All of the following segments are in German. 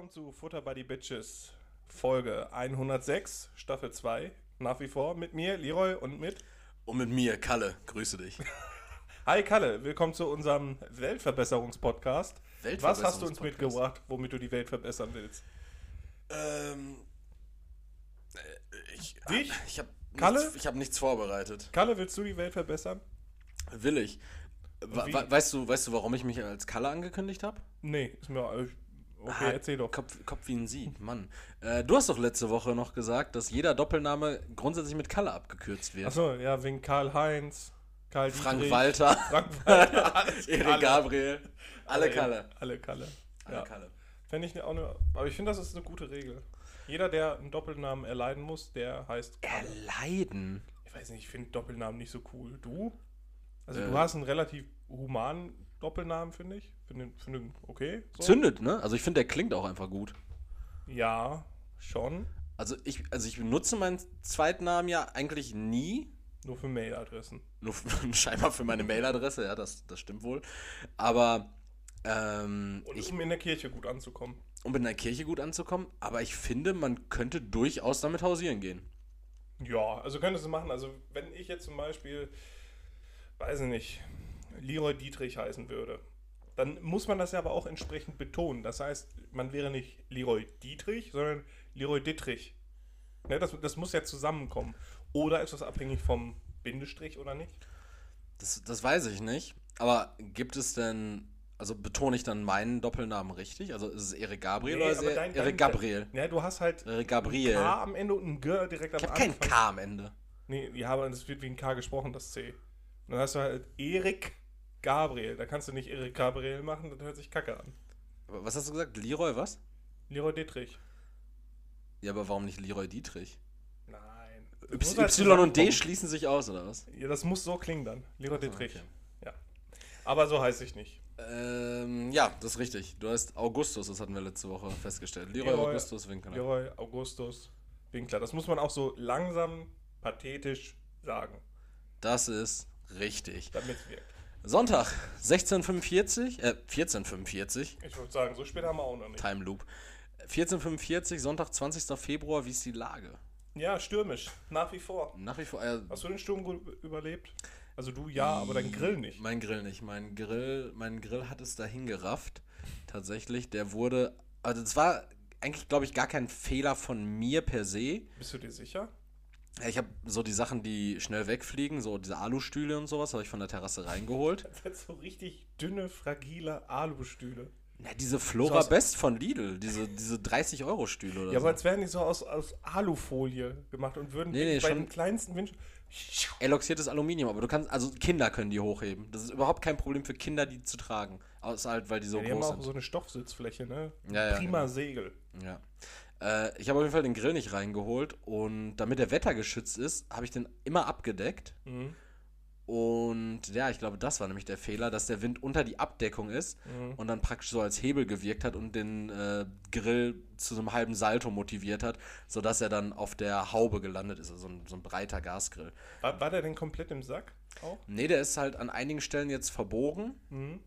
willkommen zu Futter by the Bitches, Folge 106, Staffel 2. Nach wie vor mit mir, Leroy, und mit. Und mit mir, Kalle. Grüße dich. Hi Kalle, willkommen zu unserem Weltverbesserungspodcast. Was hast du uns Weltverbesserungspodcast. mitgebracht, womit du die Welt verbessern willst? Ähm. äh, Ich, Dich? Ich habe Kalle? nichts, ich hab nichts vorbereitet. Kalle, willst du die Welt verbessern? Will ich. Weißt, du, weißt du, warum ich mich als Kalle angekündigt habe? Nee, ist mir. Okay, erzähl doch. Kopf, Kopf wie ein Sieg, Mann. Äh, du hast doch letzte Woche noch gesagt, dass jeder Doppelname grundsätzlich mit Kalle abgekürzt wird. Achso, ja, wegen Karl-Heinz, Karl Frank Dietrich, Walter, Frank Walter, Erik. Gabriel, alle Kalle. Alle Kalle. Alle Ja. Kalle. Fände ich auch eine, aber ich finde, das ist eine gute Regel. Jeder, der einen Doppelnamen erleiden muss, der heißt Kalle. Erleiden. Ich weiß nicht, ich finde Doppelnamen nicht so cool. Du? Also Äh. du hast einen relativ humanen Doppelnamen, finde ich. Finde finde okay. So. Zündet, ne? Also ich finde, der klingt auch einfach gut. Ja, schon. Also ich, also ich benutze meinen Zweitnamen ja eigentlich nie. Nur für Mailadressen. Nur f- scheinbar für meine Mailadresse, ja, das, das stimmt wohl. Aber ähm, Und ich, um in der Kirche gut anzukommen. um in der Kirche gut anzukommen, aber ich finde, man könnte durchaus damit hausieren gehen. Ja, also könntest du machen. Also wenn ich jetzt zum Beispiel, weiß ich nicht, Leroy Dietrich heißen würde, dann muss man das ja aber auch entsprechend betonen. Das heißt, man wäre nicht Leroy Dietrich, sondern Leroy Dittrich. Ne, das, das muss ja zusammenkommen. Oder ist das abhängig vom Bindestrich oder nicht? Das, das weiß ich nicht. Aber gibt es denn, also betone ich dann meinen Doppelnamen richtig? Also ist es Erik Gabriel Nee, oder ist es dein- Erik Gabriel? Ja, du hast halt Erik Gabriel. K am Ende und ein G direkt am Ich habe Anfang. kein K am Ende. Nee, ja, aber es wird wie ein K gesprochen, das C. Und dann hast du halt Erik Gabriel. Da kannst du nicht Erik Gabriel machen, das hört sich kacke an. Aber Was hast du gesagt? Leroy was? Leroy Dittrich. Ja, aber warum nicht Leroy Dietrich? Nein. Y, halt y und D schließen sich aus, oder was? Ja, das muss so klingen dann. Leroy Dittrich. okay. Ja. Aber so heiße ich nicht. Ähm, ja, das ist richtig. Du heißt Augustus, das hatten wir letzte Woche festgestellt. Leroy, Leroy- Augustus Winkler. Leroy Augustus Winkler. Das muss man auch so langsam, pathetisch sagen, Das ist richtig. damit es wirkt. Sonntag, 1645, äh, 1445, Ich würde sagen, so spät haben wir auch noch nicht. Time Loop. 1445, Sonntag, 20. Februar, wie ist die Lage? Ja, stürmisch. Nach wie vor. Nach wie vor, äh, Hast du den Sturm gut überlebt? Also du ja, aber dein Grill nicht. Mein Grill nicht. Mein Grill, mein Grill hat es dahin gerafft. Tatsächlich, der wurde, also es war eigentlich, glaube ich, gar kein Fehler von mir per se. Bist du dir sicher? Ja, Ich habe so die Sachen, die schnell wegfliegen, so diese Alustühle und sowas, habe ich von der Terrasse reingeholt. Das sind so richtig dünne, fragile Alustühle. Ja, diese Flora So Best von Lidl, diese, diese 30-Euro-Stühle oder Ja, so. aber als wären die so aus, aus Alufolie gemacht und würden Nee, nee, bei den kleinsten Wünschen. Eloxiertes Aluminium, aber du kannst, also Kinder können die hochheben. Das ist überhaupt kein Problem für Kinder, die zu tragen. Außer halt, weil die so Ja, die haben groß auch sind. so eine Stoffsitzfläche, ne? Ja, ja, Prima genau. Segel. Ja. Äh, ich habe auf jeden Fall den Grill nicht reingeholt und damit der Wetter geschützt ist, habe ich den immer abgedeckt. Mhm. Und ja, ich glaube, das war nämlich der Fehler, dass der Wind unter die Abdeckung ist Mhm. und dann praktisch so als Hebel gewirkt hat und den äh, Grill zu so einem halben Salto motiviert hat, sodass er dann auf der Haube gelandet ist, also so ein, so ein breiter Gasgrill. War, war der denn komplett im Sack auch? Nee, der ist halt an einigen Stellen jetzt verbogen Mhm.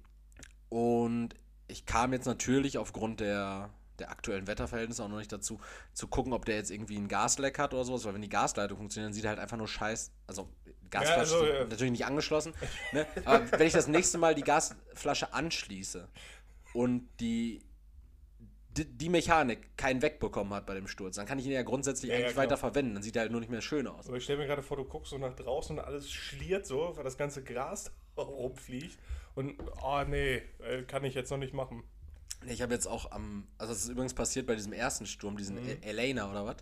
und ich kam jetzt natürlich aufgrund der, der aktuellen Wetterverhältnisse auch noch nicht dazu, zu gucken, ob der jetzt irgendwie ein Gasleck hat oder sowas, weil wenn die Gasleitung funktioniert, dann sieht er halt einfach nur scheiß, also Gasflasche also, ist ja. natürlich nicht angeschlossen, ne? aber wenn ich das nächste Mal die Gasflasche anschließe und die, die, die Mechanik keinen wegbekommen hat bei dem Sturz, dann kann ich ihn ja grundsätzlich Ja, ja, eigentlich klar. weiter verwenden, dann sieht er halt nur nicht mehr schön aus. Aber ich stelle mir gerade vor, du guckst so nach draußen und alles schliert so, weil das ganze Gras rumfliegt. Und, oh nee, äh, kann ich jetzt noch nicht machen. Ich habe jetzt auch am, also das ist übrigens passiert bei diesem ersten Sturm, diesen Mhm. El- Elena oder was?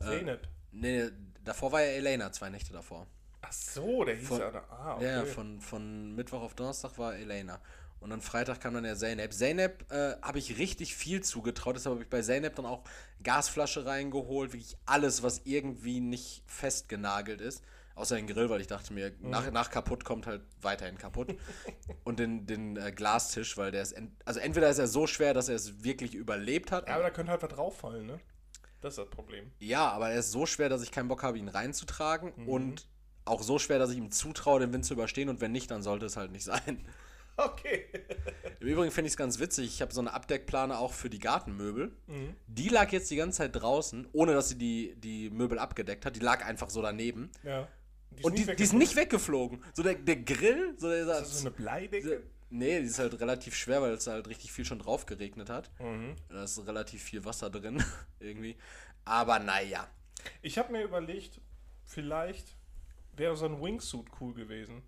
Zeynep. Nee, davor war ja Elena, zwei Nächte davor. Ach so, der hieß Von- ja. da- Ah, okay. Ja, ja, von, von Mittwoch auf Donnerstag war Elena. Und dann Freitag kam dann der Zeynep. Zeynep äh, habe ich richtig viel zugetraut, deshalb habe ich bei Zeynep dann auch Gasflasche reingeholt, wirklich alles, was irgendwie nicht festgenagelt ist. Außer den Grill, weil ich dachte mir, Mhm. nach, nach kaputt kommt halt weiterhin kaputt. Und den, den äh, Glastisch, weil der ist, ent also entweder ist er so schwer, dass er es wirklich überlebt hat. ja, aber da könnte halt was drauffallen, ne? Das ist das Problem. Ja, aber er ist so schwer, dass ich keinen Bock habe, ihn reinzutragen. Mhm. Und auch so schwer, dass ich ihm zutraue, den Wind zu überstehen. Und wenn nicht, dann sollte es halt nicht sein. Okay. Im Übrigen finde ich es ganz witzig. Ich habe so eine Abdeckplane auch für die Gartenmöbel. Mhm. Die lag jetzt die ganze Zeit draußen, ohne dass sie die, die Möbel abgedeckt hat. Die lag einfach so daneben. Ja. Die Und die, die ist nicht weggeflogen. So der, der Grill, so der Ist das so eine Bleidecke? Nee, die ist halt relativ schwer, weil es halt richtig viel schon drauf geregnet hat. Mhm. Da ist relativ viel Wasser drin, irgendwie. Aber naja. Ich habe mir überlegt, vielleicht wäre so ein Wingsuit cool gewesen.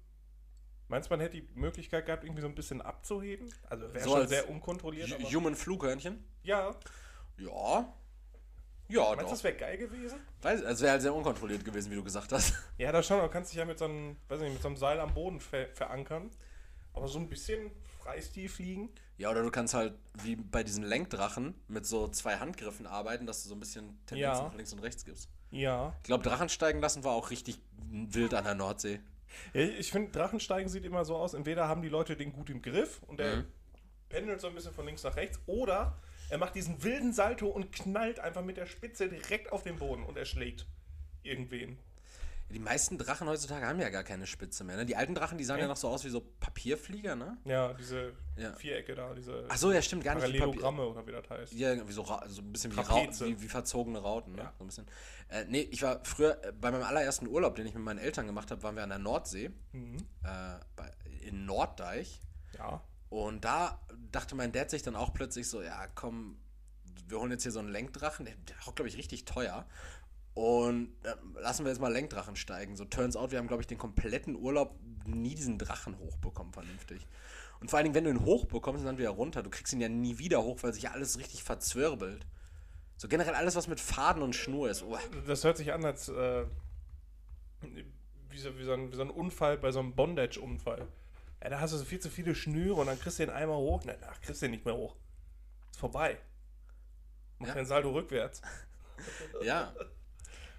Meinst du, man hätte die Möglichkeit gehabt, irgendwie so ein bisschen abzuheben? Also wäre So schon sehr unkontrolliert. Human Flughörnchen? ja, Ja. Ja, meinst du, doch. das wäre geil gewesen? Weiß, es wäre halt sehr unkontrolliert gewesen, wie du gesagt hast. Ja, da schon. Du kannst dich ja mit so einem, weiß nicht, mit so einem Seil am Boden ver verankern. Aber so ein bisschen Freistil fliegen. Ja, oder du kannst halt wie bei diesen Lenkdrachen mit so zwei Handgriffen arbeiten, dass du so ein bisschen Tendenz Ja. nach links und rechts gibst. Ja. Ich glaube, Drachen steigen lassen war auch richtig wild an der Nordsee. ja ich finde, Drachensteigen sieht immer so aus, entweder haben die Leute den gut im Griff und der Mhm. pendelt so ein bisschen von links nach rechts, oder er macht diesen wilden Salto und knallt einfach mit der Spitze direkt auf den Boden und erschlägt irgendwen. Die meisten Drachen heutzutage haben ja gar keine Spitze mehr. Ne? Die alten Drachen, die sahen ja Echt? noch so aus wie so Papierflieger, ne? Ja, diese Ja. Vierecke da, diese Ach so, ja, stimmt, gar nicht. Parallelogramme oder wie das heißt. Ja, irgendwie so, so ein bisschen wie, wie, wie verzogene Rauten, ne? Ja. So ein bisschen. Äh, nee, ich war früher, äh, bei meinem allerersten Urlaub, den ich mit meinen Eltern gemacht habe, waren wir an der Nordsee, Mhm. äh, bei, in Norddeich. Ja. Und da dachte mein Dad sich dann auch plötzlich so, ja, komm, wir holen jetzt hier so einen Lenkdrachen, der, der glaube ich, richtig teuer. Und äh, lassen wir jetzt mal Lenkdrachen steigen. So turns out, wir haben, glaube ich, den kompletten Urlaub nie diesen Drachen hochbekommen, vernünftig. Und vor allen Dingen, wenn du ihn hochbekommst dann wieder runter, du kriegst ihn ja nie wieder hoch, weil sich ja alles richtig verzwirbelt. So generell alles, was mit Faden und Schnur ist. Oh, Das hört sich an, als äh, wie, so, wie, so ein, wie so ein Unfall bei so einem Bondage-Unfall. Ja, da hast du so viel zu viele Schnüre und dann kriegst du den einmal hoch. Na, ach, kriegst du den nicht mehr hoch. Ist vorbei. Mach Ja. den Salto rückwärts. ja.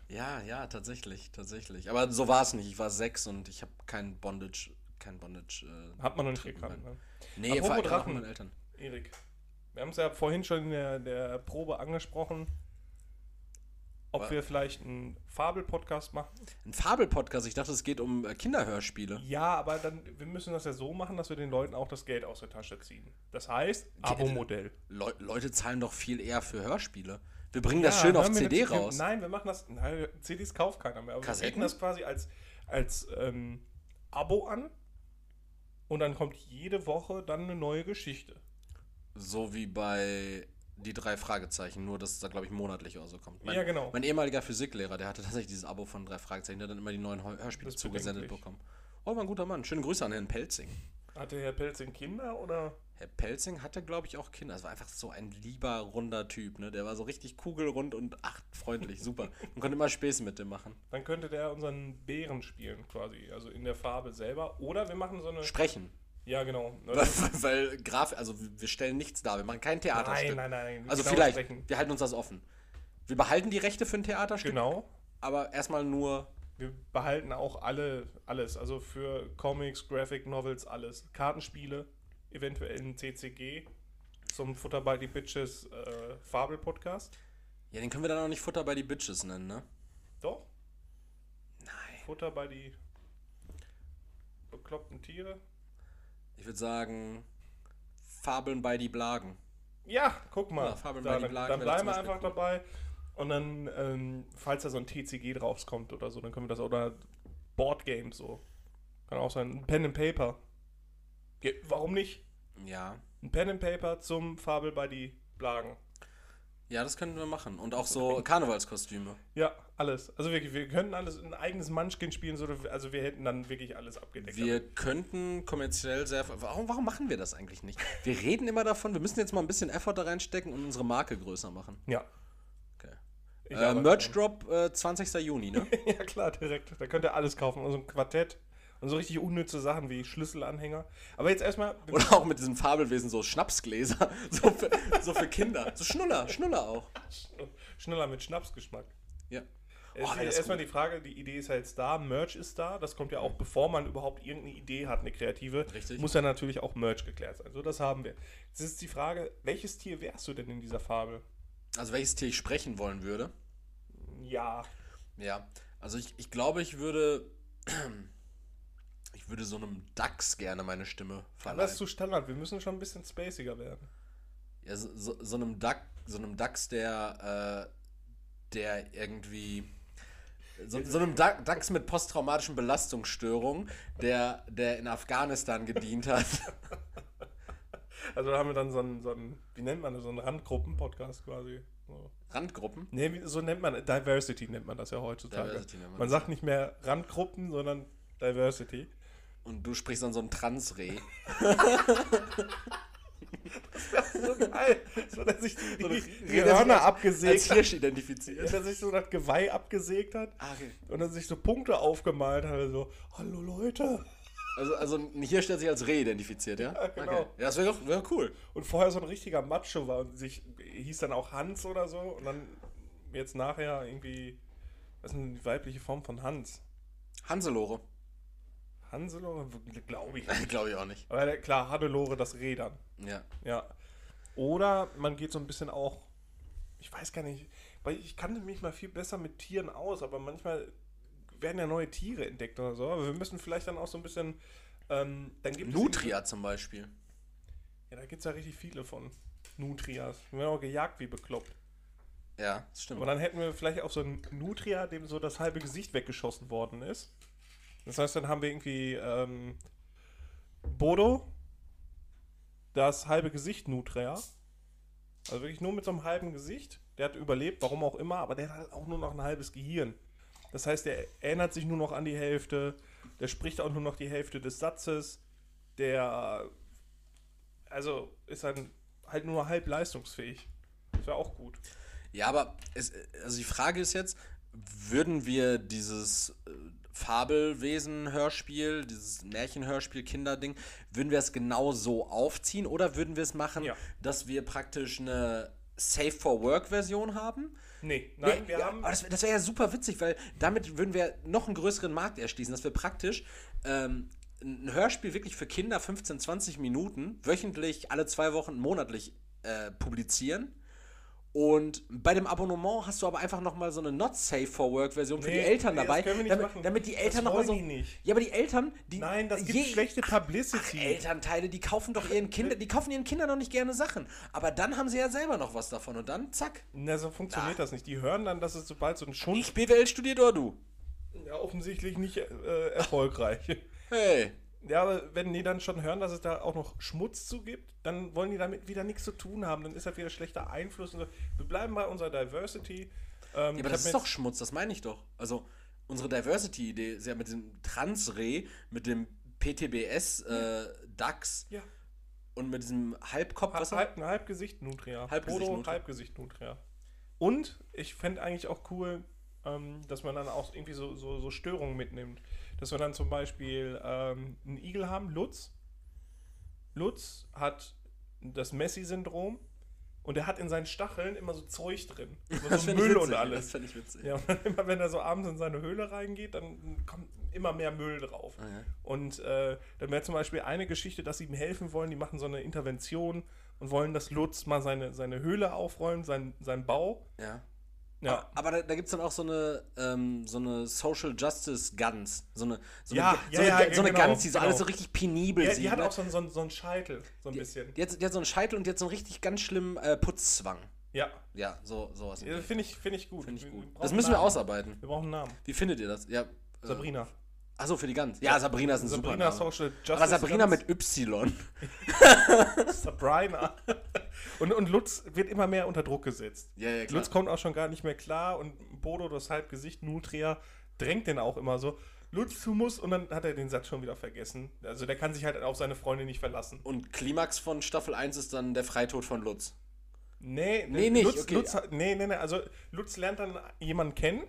Ja, ja, tatsächlich, tatsächlich. Aber so war es nicht. Ich war sechs und ich habe kein Bondage, kein Bondage. Äh, Hat man noch nicht Trick gekannt. Ne? nee, vor allem Drachen. meinen Eltern. Erik, wir haben es ja vorhin schon in der, der Probe angesprochen, ob Was? wir vielleicht einen Fabel-Podcast machen. Ein Fabel-Podcast. Ich dachte, es geht um äh, Kinderhörspiele. Ja, aber dann, wir müssen das ja so machen, dass wir den Leuten auch das Geld aus der Tasche ziehen. Das heißt, Abo-Modell. Leu Leute zahlen doch viel eher für Hörspiele. Wir bringen das schön Ja, auf CD natürlich- raus. Nein, wir machen das. Nein, CDs kauft keiner mehr. Aber wir bieten das quasi als, als ähm, Abo an. Und dann kommt jede Woche dann eine neue Geschichte. So wie bei die drei Fragezeichen, nur dass es da, glaube ich, monatlich oder so kommt. Mein, Ja, genau. Mein ehemaliger Physiklehrer, der hatte tatsächlich dieses Abo von drei Fragezeichen, der hat dann immer die neuen Hör- Hörspiele Das zugesendet bekommen. Oh, war ein guter Mann. Schöne Grüße an Herrn Pelzing. Hatte Herr Pelzing Kinder oder? Herr Pelzing hatte, glaube ich, auch Kinder. Das war einfach so ein lieber, runder Typ, ne? Der war so richtig kugelrund und ach, freundlich, super. Man konnte immer Späße mit dem machen. Dann könnte der unseren Bären spielen, quasi. Also in der Farbe selber. Oder wir machen so eine. Sprechen. Ja, genau. Weil Graf, also wir stellen nichts dar, wir machen kein Theaterstück. Nein, nein, nein. Also genau vielleicht, sprechen. wir halten uns das offen. Wir behalten die Rechte für ein Theaterstück, Genau. aber erstmal nur. Wir behalten auch alle, alles. Also für Comics, Graphic Novels, alles. Kartenspiele, eventuell ein CCG. Zum Futter by the Bitches äh, Fabel-Podcast. Ja, den können wir dann auch nicht Futter bei die Bitches nennen, ne? Doch. Nein. Futter bei die bekloppten Tiere. Ich würde sagen, Fabeln bei die Blagen. Ja, guck mal. Ja, Fabeln Da, bei die dann, Blagen dann bleiben wir einfach dabei. Und dann, ähm, falls da so ein TCG draufkommt oder so, dann können wir das oder Boardgames so. Kann auch sein. Ein Pen and Paper. Ge warum nicht? Ja. Ein Pen and Paper zum Fabel bei die Blagen. Ja, das können wir machen. Und auch so Karnevalskostüme. Ja, alles. Also wirklich, wir könnten alles ein eigenes Munchkin spielen, so, also wir hätten dann wirklich alles abgedeckt. Wir könnten kommerziell sehr. Warum, warum machen wir das eigentlich nicht? Wir reden immer davon, wir müssen jetzt mal ein bisschen Effort da reinstecken und unsere Marke größer machen. ja. Okay. Äh, Merch. Drop äh, 20. Juni, ne? ja, klar, direkt. Da könnt ihr alles kaufen. Also ein Quartett und so richtig unnütze Sachen wie Schlüsselanhänger. Aber jetzt erstmal. Oder auch mit diesem Fabelwesen so Schnapsgläser. So für, so für Kinder. So Schnuller, Schnuller auch. Schneller mit Schnapsgeschmack. Ja. Es Oh, erstmal die Frage, die Idee ist ja jetzt da, Merch ist da, das kommt ja auch, bevor man überhaupt irgendeine Idee hat, eine kreative, Richtig. muss ja natürlich auch Merch geklärt sein. So, das haben wir. Jetzt ist die Frage, welches Tier wärst du denn in dieser Fabel? Also welches Tier ich sprechen wollen würde. Ja, Ja. Also ich, ich glaube, ich würde. Ich würde so einem Dachs gerne meine Stimme Aber das verleihen. ist zu Standard. Wir müssen schon ein bisschen spaciger werden. Ja, so, so, so einem Duck, so einem Dachs, der, äh, der irgendwie. So, so einem Dachs mit posttraumatischen Belastungsstörungen, der, der in Afghanistan gedient hat. Also da haben wir dann so einen, so einen wie nennt man das, so einen Randgruppen-Podcast quasi. So. Randgruppen? Nee, so nennt man, Diversity nennt man das ja heutzutage. Diversity nennt man man sagt nicht mehr Randgruppen, sondern Diversity. Und du sprichst dann so ein Transreh. So geil. So, dass sich die, So die, die sich Hörner als- abgesägt Als. Hirsch identifiziert. Dass sich so das Geweih abgesägt hat. Ah, okay. Und dann sich so Punkte aufgemalt hat. So, hallo Leute. Also, also ein Hirsch, der sich als Reh identifiziert, ja? Ja, genau. Okay. Ja, das wäre doch wär cool. Und vorher so ein richtiger Macho war und sich hieß dann auch Hans oder so. Und dann jetzt nachher irgendwie, was ist denn die weibliche Form von Hans? Hanselore. Hanselo? Glaube ich nicht. Glaube ich auch nicht. Aber klar, Hannelore das dann. Ja. Ja. Oder man geht so ein bisschen auch, ich weiß gar nicht, weil ich kannte mich mal viel besser mit Tieren aus, aber manchmal werden ja neue Tiere entdeckt oder so. Aber wir müssen vielleicht dann auch so ein bisschen. Ähm, dann gibt es Nutria zum Beispiel. Ja, da gibt es ja richtig viele von. Nutrias. Die werden auch gejagt wie bekloppt. Ja, das stimmt. Aber dann hätten wir vielleicht auch so einen Nutria, dem so das halbe Gesicht weggeschossen worden ist. Das heißt, dann haben wir irgendwie ähm, Bodo, das halbe Gesicht Nutria. Also wirklich nur mit so einem halben Gesicht. Der hat überlebt, warum auch immer, aber der hat halt auch nur noch ein halbes Gehirn. Das heißt, der erinnert sich nur noch an die Hälfte, der spricht auch nur noch die Hälfte des Satzes, der also ist dann halt nur halb leistungsfähig. Das wäre auch gut. Ja, aber es, also die Frage ist jetzt, würden wir dieses äh, Fabelwesen-Hörspiel, dieses Märchen-Hörspiel, Kinderding, würden wir es genau so aufziehen oder würden wir es machen, Ja. dass wir praktisch eine Safe-for-Work-Version haben? Nee, nein, Nee, wir ja, haben. aber das, wär- das wäre ja super witzig, weil damit würden wir noch einen größeren Markt erschließen, dass wir praktisch ähm, ein Hörspiel wirklich für Kinder 15, 20 Minuten wöchentlich, alle zwei Wochen, monatlich äh, publizieren. Und bei dem Abonnement hast du aber einfach nochmal so eine Not Safe for Work Version für Nee, die Eltern nee, das dabei, können wir nicht damit, machen. damit die Das Eltern nochmal so. die nicht. Ja, aber die Eltern, die. Nein, das gibt je- schlechte Publicity. Ach, Elternteile, die kaufen doch ihren Kindern, die kaufen ihren Kindern doch nicht gerne Sachen. Aber dann haben sie ja selber noch was davon und dann zack. Na, so funktioniert das nicht. Die hören dann, dass es sobald so ein Schund Ich BWL studiert oder du? ja, offensichtlich nicht äh, erfolgreich. Hey. Ja, aber wenn die dann schon hören, dass es da auch noch Schmutz zu gibt, dann wollen die damit wieder nichts zu tun haben. Dann ist das wieder schlechter Einfluss. So. Wir bleiben bei unserer Diversity. Ähm, Ja, aber das ist doch Schmutz, das meine ich doch. Also, unsere Diversity-Idee ist ja mit dem Transreh, mit dem PTBS äh, DAX Ja, und mit diesem Halbkopf, was halb, Halbgesicht Nutria. Halbgesicht Nutria. Halbgesicht Nutria. Und ich fände eigentlich auch cool, ähm, dass man dann auch irgendwie so, so, so Störungen mitnimmt. Dass wir dann zum Beispiel ähm, einen Igel haben, Lutz. Lutz hat das Messi-Syndrom und er hat in seinen Stacheln immer so Zeug drin. Immer Das so ich Müll witzig, und Das alles. finde ich witzig. Ja, und dann immer, wenn er so abends in seine Höhle reingeht, dann kommt immer mehr Müll drauf. Ah, ja. Und äh, dann wäre zum Beispiel eine Geschichte, dass sie ihm helfen wollen, die machen so eine Intervention und wollen, dass Lutz mal seine, seine Höhle aufräumt, sein, sein Bau. ja. Ja, Aber da, da gibt es dann auch so eine, ähm, so eine Social Justice Guns. So eine, so Ja, eine, ja, so eine, ja, so eine genau, Guns, die so genau. alles so richtig penibel die, sieht. die hat ne? auch so, einen- so, einen- so einen Scheitel, so ein bisschen. die, hat, die hat so einen Scheitel und die hat so einen richtig ganz schlimmen äh, Putzzwang. Ja, Ja, so sowas. ja finde ich, find ich gut. Finde ich gut. Das müssen wir ausarbeiten. Wir brauchen einen Namen. Wie findet ihr das? Ja. äh, Sabrina. Achso, für die Gans. Ja, Sabrina ist ein Sabrina super. Social Justice. Aber Sabrina mit Y. Sabrina. und, und Lutz wird immer mehr unter Druck gesetzt. Ja, ja. Lutz kommt auch schon gar nicht mehr klar und Bodo, das Halbgesicht, Nutria, drängt den auch immer so. Lutz, du musst, und dann hat er den Satz schon wieder vergessen. Also der kann sich halt auf seine Freunde nicht verlassen. Und Klimax von Staffel 1 ist dann der Freitod von Lutz. Nee, Nee, nicht, Lutz, okay. Lutz, nee, nee, nee, also Lutz lernt dann jemanden kennen.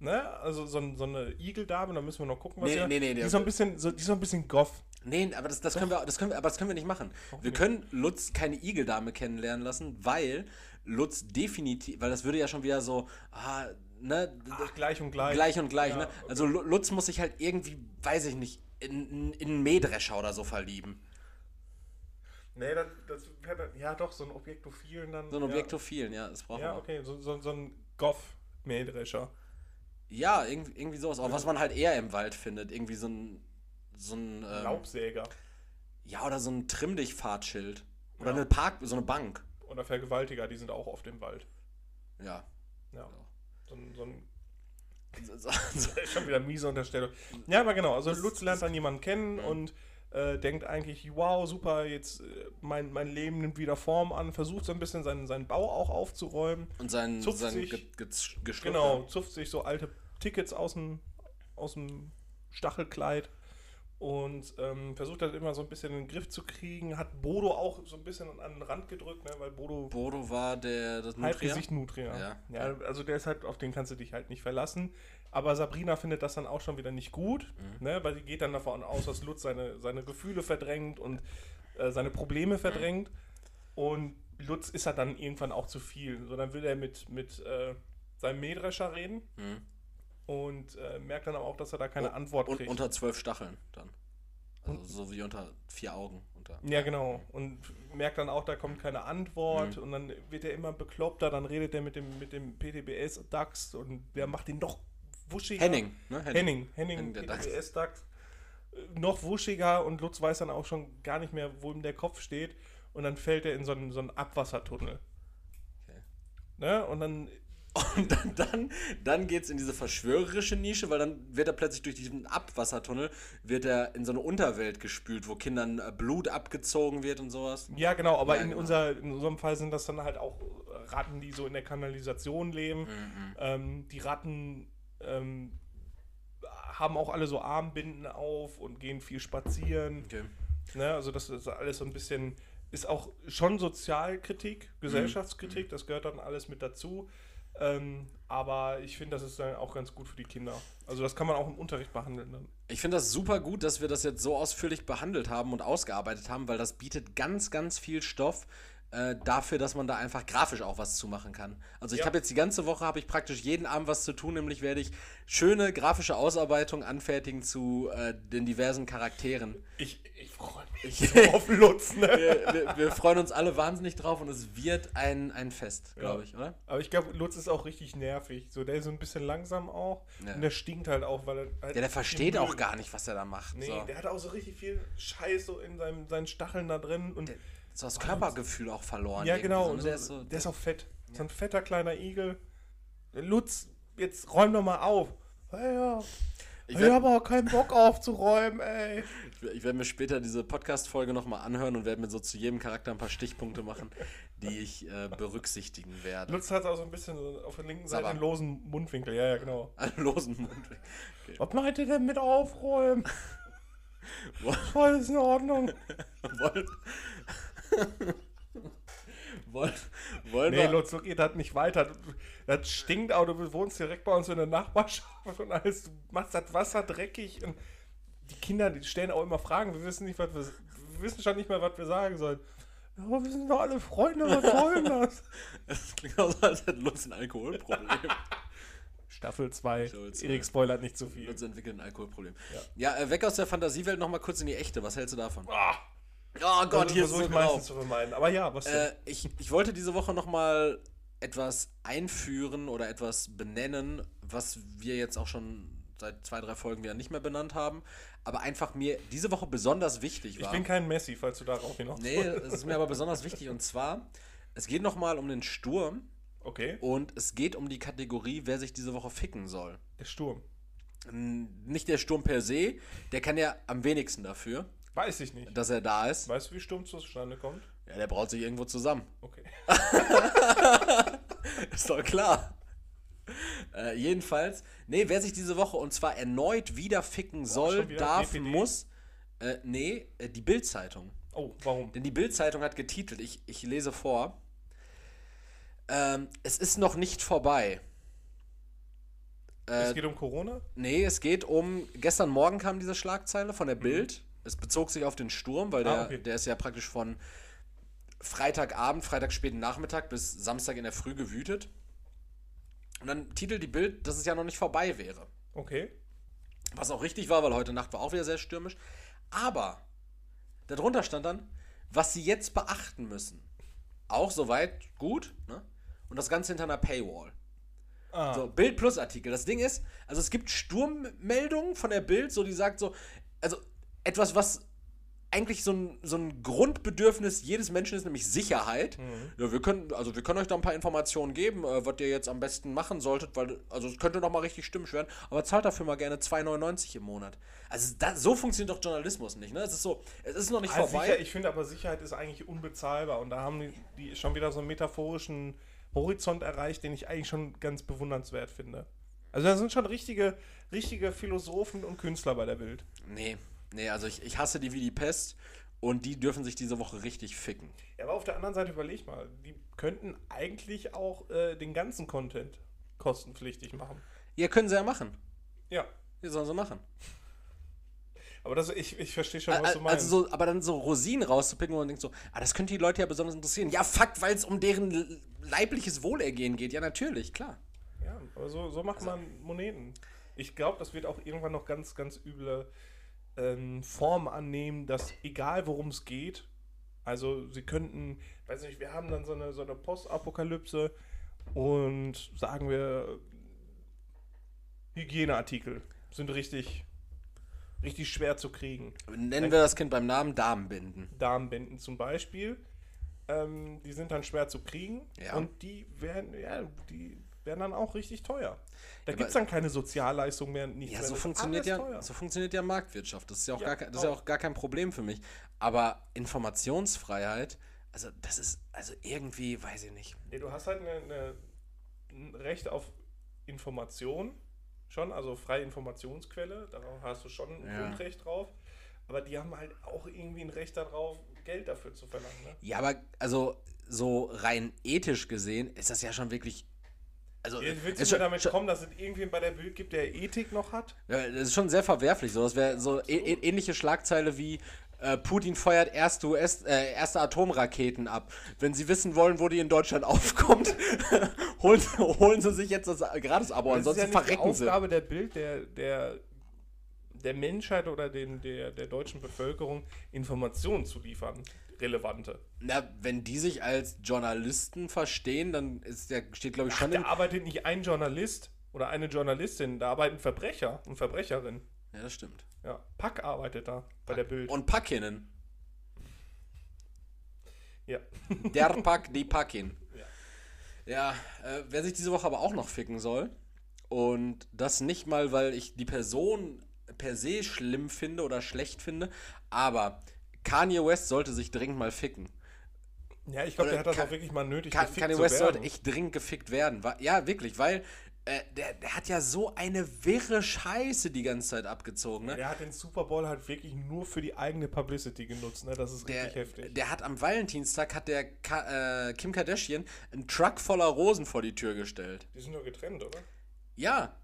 Ne? Also so, so eine Igeldame, da müssen wir noch gucken, was Nee, sie- nee, nee, die nee, ist so ein okay. bisschen, so, die ist so ein bisschen goth. Nee, aber das, das können wir, das können wir, aber das können wir nicht machen. Wir können Lutz keine Igeldame kennenlernen lassen, weil Lutz definitiv, weil das würde ja schon wieder so, ah, ne, Ach, gleich und gleich. gleich und gleich, Ja, ne? Also Lu- Lutz muss sich halt irgendwie, weiß ich nicht, in, in, in einen Mähdrescher oder so verlieben. Nee, das, das wäre dann, ja doch, so ein Objektophilen dann. So ein ja. Objektophilen, ja, das brauchen Ja, wir. okay, so, so, so ein Goth-Mähdrescher. Ja, irgendwie, irgendwie sowas. Auch was man halt eher im Wald findet. Irgendwie so ein so ein. Ähm, Laubsäger. ja, oder so ein Trimm dich Fahrtschild. Oder Ja. eine Park, so eine Bank. Oder Vergewaltiger, die sind auch oft im Wald. Ja. Ja. So ein, so ein Schon wieder miese Unterstellung. Ja, aber genau. Also Das- Lutz lernt dann jemanden kennen und äh, denkt eigentlich, wow, super, jetzt äh, mein, mein Leben nimmt wieder Form an, versucht so ein bisschen seinen, seinen Bau auch aufzuräumen. Und sein, Zupft sein sich. Ge. Genau, zupft sich so alte Tickets aus dem, aus dem Stachelkleid und ähm, versucht halt immer so ein bisschen in den Griff zu kriegen. Hat Bodo auch so ein bisschen an den Rand gedrückt, ne, weil Bodo Bodo war der das. Halbgesicht Nutria. Ja. ja. Also der ist halt, auf den kannst du dich halt nicht verlassen. Aber Sabrina findet das dann auch schon wieder nicht gut, Mhm. ne, weil sie geht dann davon aus, dass Lutz seine, seine Gefühle verdrängt und äh, seine Probleme verdrängt. Und Lutz ist halt dann irgendwann auch zu viel. So, dann will er mit, mit äh, seinem Mähdrescher reden Mhm. Und äh, merkt dann aber auch, dass er da keine Antwort Und kriegt. unter zwölf Stacheln dann. Also so wie unter vier Augen. Unter. Ja, genau. Und merkt dann auch, da kommt keine Antwort. Mhm. Und dann wird er immer bekloppter. Dann redet er mit dem, mit dem PTBS DAX und der macht ihn noch wuschiger. Henning, ne? Henning. Henning, Henning, der DAX. PTBS DAX. Äh, Noch wuschiger und Lutz weiß dann auch schon gar nicht mehr, wo ihm der Kopf steht. Und dann fällt er in so einen, so einen Abwassertunnel. Okay. Ne? Und dann Und dann, dann, dann geht es in diese verschwörerische Nische, weil dann wird er plötzlich durch diesen Abwassertunnel, wird er in so eine Unterwelt gespült, wo Kindern äh, Blut abgezogen wird und sowas. Ja, genau, aber Ja, in, genau. Unser, in unserem Fall sind das dann halt auch Ratten, die so in der Kanalisation leben. Mhm. Ähm, die Ratten ähm, haben auch alle so Armbinden auf und gehen viel spazieren. Okay. Ne? Also das ist alles so ein bisschen, ist auch schon Sozialkritik, Gesellschaftskritik, das gehört dann alles mit dazu. Ähm, aber ich finde, das ist dann auch ganz gut für die Kinder. Also das kann man auch im Unterricht behandeln dann. Ich finde das super gut, dass wir das jetzt so ausführlich behandelt haben und ausgearbeitet haben, weil das bietet ganz, ganz viel Stoff äh, dafür, dass man da einfach grafisch auch was zu machen kann. Also ich Ja. habe jetzt die ganze Woche, habe ich praktisch jeden Abend was zu tun, nämlich werde ich schöne grafische Ausarbeitung anfertigen zu äh, den diversen Charakteren. Ich, ich freue mich Ich- so auf Lutz, ne? wir, wir, wir freuen uns alle wahnsinnig drauf und es wird ein, ein Fest, glaube Ja. ich, oder? Aber ich glaube, Lutz ist auch richtig nervig. So, der ist so ein bisschen langsam auch. Ja. Und der stinkt halt auch, weil er halt Ja, der versteht auch gar nicht, was er da macht. Nee, so. der hat auch so richtig viel Scheiß so in seinem, seinen Stacheln da drin. Und Der- so das Körpergefühl auch verloren. ja, genau. So, ne? so, der ist so, der ist auch fett. So ein fetter kleiner Igel. Lutz, jetzt räum doch mal auf. Ja, ja. Ich Ich werde habe auch keinen Bock aufzuräumen, ey. ich werd mir später diese Podcast-Folge nochmal anhören und werde mir so zu jedem Charakter ein paar Stichpunkte machen, die ich äh, berücksichtigen werde. Lutz hat auch so ein bisschen so auf der linken Seite Sabber. einen losen Mundwinkel. Ja, ja, genau. Einen losen Mund. Okay. Was meint ihr denn mit aufräumen? Voll ist in Ordnung. Wollen, wollen, Nee, wir... Lutz, so geht das nicht weiter. Das stinkt auch, du wohnst direkt bei uns in der Nachbarschaft und alles. Du machst das Wasser dreckig und die Kinder, die stellen auch immer Fragen. Wir wissen nicht, was wir, wir wissen schon nicht mehr, was wir sagen sollen. Ja, aber wir sind doch alle Freunde, was soll denn das? Das klingt auch so, als hätte Lutz ein Alkoholproblem. Staffel 2. Staffel zwei. Erik spoilert nicht zu viel. Lutz entwickelt ein Alkoholproblem. Ja, äh, weg aus der Fantasiewelt nochmal kurz in die echte. Was hältst du davon? Ah, Oh Gott, hier ist so ich meistens grau. zu vermeiden. Aber ja, was denn? Äh, ich, ich wollte diese Woche nochmal etwas einführen oder etwas benennen, was wir jetzt auch schon seit zwei, drei Folgen wieder nicht mehr benannt haben, aber einfach mir diese Woche besonders wichtig ich war. bin kein Messi, falls du darauf hinaus nee, es ist mir aber besonders wichtig und zwar, es geht nochmal um den Sturm Okay, und es geht um die Kategorie, wer sich diese Woche ficken soll. der Sturm. Nicht der Sturm per se, der kann ja am wenigsten dafür, Weiß ich nicht. dass er da ist. Weißt du, wie Sturm zustande kommt? Ja, der braut sich irgendwo zusammen. Okay. Ist doch klar. Äh, jedenfalls, nee, wer sich diese Woche und zwar erneut wieder ficken soll, schon wieder darf, DPD? muss, äh, nee, äh, die Bild-Zeitung. Oh, warum? Denn die Bild-Zeitung hat getitelt, ich, ich lese vor, ähm, es ist noch nicht vorbei. Äh, es geht um Corona? nee, es geht um, gestern Morgen kam diese Schlagzeile von der Bild. Es bezog sich auf den Sturm, weil der, Mhm. Ah, okay. der ist ja praktisch von Freitagabend, Freitag späten Nachmittag bis Samstag in der Früh gewütet. Und dann titelt die Bild, dass es ja noch nicht vorbei wäre. Okay. Was auch richtig war, weil heute Nacht war auch wieder sehr stürmisch. Aber darunter stand dann, was sie jetzt beachten müssen. Auch soweit gut, ne? Und das Ganze hinter einer Paywall. Ah, So, Bild Plus Artikel. Das Ding ist, also es gibt Sturmmeldungen von der Bild, so die sagt so, also etwas, was eigentlich so ein, so ein Grundbedürfnis jedes Menschen ist, nämlich Sicherheit. Ja, wir können, also wir können euch da ein paar Informationen geben, äh, was ihr jetzt am besten machen solltet, weil, also es könnte noch mal richtig stimmisch werden, aber zahlt dafür mal gerne 2,99 im Monat. Also da, so funktioniert doch Journalismus nicht, ne? Es ist so, es ist noch nicht Also vorbei. sicher, ich finde aber Sicherheit ist eigentlich unbezahlbar und da haben die, die schon wieder so einen metaphorischen Horizont erreicht, den ich eigentlich schon ganz bewundernswert finde. Also da sind schon richtige, richtige Philosophen und Künstler bei der Bild. Nee, nee, also ich, ich hasse die wie die Pest und die dürfen sich diese Woche richtig ficken. Ja, aber auf der anderen Seite überleg mal, die könnten eigentlich auch äh, den ganzen Content kostenpflichtig machen. Ja, können sie ja machen. Ja, Wie sollen sie machen? aber das, ich, ich verstehe schon, was du meinst. Also so, aber dann so Rosinen rauszupicken und man denkt so, ah, das könnte die Leute ja besonders interessieren. Ja, fuck, weil es um deren leibliches Wohlergehen geht. Ja, natürlich, klar. Ja, aber so, so macht man Moneten. Ich glaube, das wird auch irgendwann noch ganz, ganz üble ähm, Form annehmen, dass egal worum es geht, also sie könnten, weiß nicht, wir haben dann so eine, so eine Postapokalypse und sagen wir, Hygieneartikel sind richtig, richtig schwer zu kriegen. Nennen wir das Kind beim Namen Damenbinden. Darmbinden zum Beispiel. Ähm, die sind dann schwer zu kriegen Ja. und die werden, ja, die werden dann auch richtig teuer. Da Ja, gibt es dann keine Sozialleistung mehr, nichts Ja, mehr. so ist funktioniert ja, teuer. so funktioniert ja Marktwirtschaft. Das ist ja auch, Ja, gar, kein, das ist ja auch. auch gar kein Problem für mich. Aber Informationsfreiheit, also das ist, also irgendwie, weiß ich nicht. Nee, du hast halt eine, eine, ein Recht auf Information schon, also freie Informationsquelle, darauf hast du schon ein Ja. Grundrecht drauf. Aber die haben halt auch irgendwie ein Recht darauf, Geld dafür zu verlangen. Ne? Ja, aber also so rein ethisch gesehen ist das ja schon wirklich. Also, Jetzt willst du mir schon- damit schon- kommen, dass es irgendwen bei der Bild gibt, der Ethik noch hat? Ja, das ist schon sehr verwerflich. So, das wäre so ä- ä- ähnliche Schlagzeile wie äh, Putin feuert erste, US, äh, erste Atomraketen ab. Wenn Sie wissen wollen, wo die in Deutschland aufkommt, holen, holen Sie sich jetzt das Gratis-Abo, Das ist ja ansonsten nicht die verrecken Sie. Aufgabe der Bild, der, der, der Menschheit oder den, der, der deutschen Bevölkerung Informationen zu liefern, relevante. Na, wenn die sich als Journalisten verstehen, dann ist der, steht glaube ich Ach, schon in, da arbeitet nicht ein Journalist oder eine Journalistin, da arbeiten Verbrecher und Verbrecherin. Ja, das stimmt. Ja, Pack arbeitet da bei der Bild. Und Packinnen. ja. Der Pack, die Packin. Ja, äh, wer sich diese Woche aber auch noch ficken soll, und das nicht mal, weil ich die Person per se schlimm finde oder schlecht finde, aber Kanye West sollte sich dringend mal ficken. Ja, ich glaube, der hat das Ka- auch wirklich mal nötig. Ka Kanye West sollte echt dringend gefickt werden. Ja, wirklich, weil äh, der, der hat ja so eine wirre Scheiße die ganze Zeit abgezogen. Ne? Der hat den Super Bowl halt wirklich nur für die eigene Publicity genutzt, ne? Das ist Der, richtig heftig. der hat am Valentinstag hat der Ka äh, Kim Kardashian einen Truck voller Rosen vor die Tür gestellt. die sind nur getrennt, oder? Ja.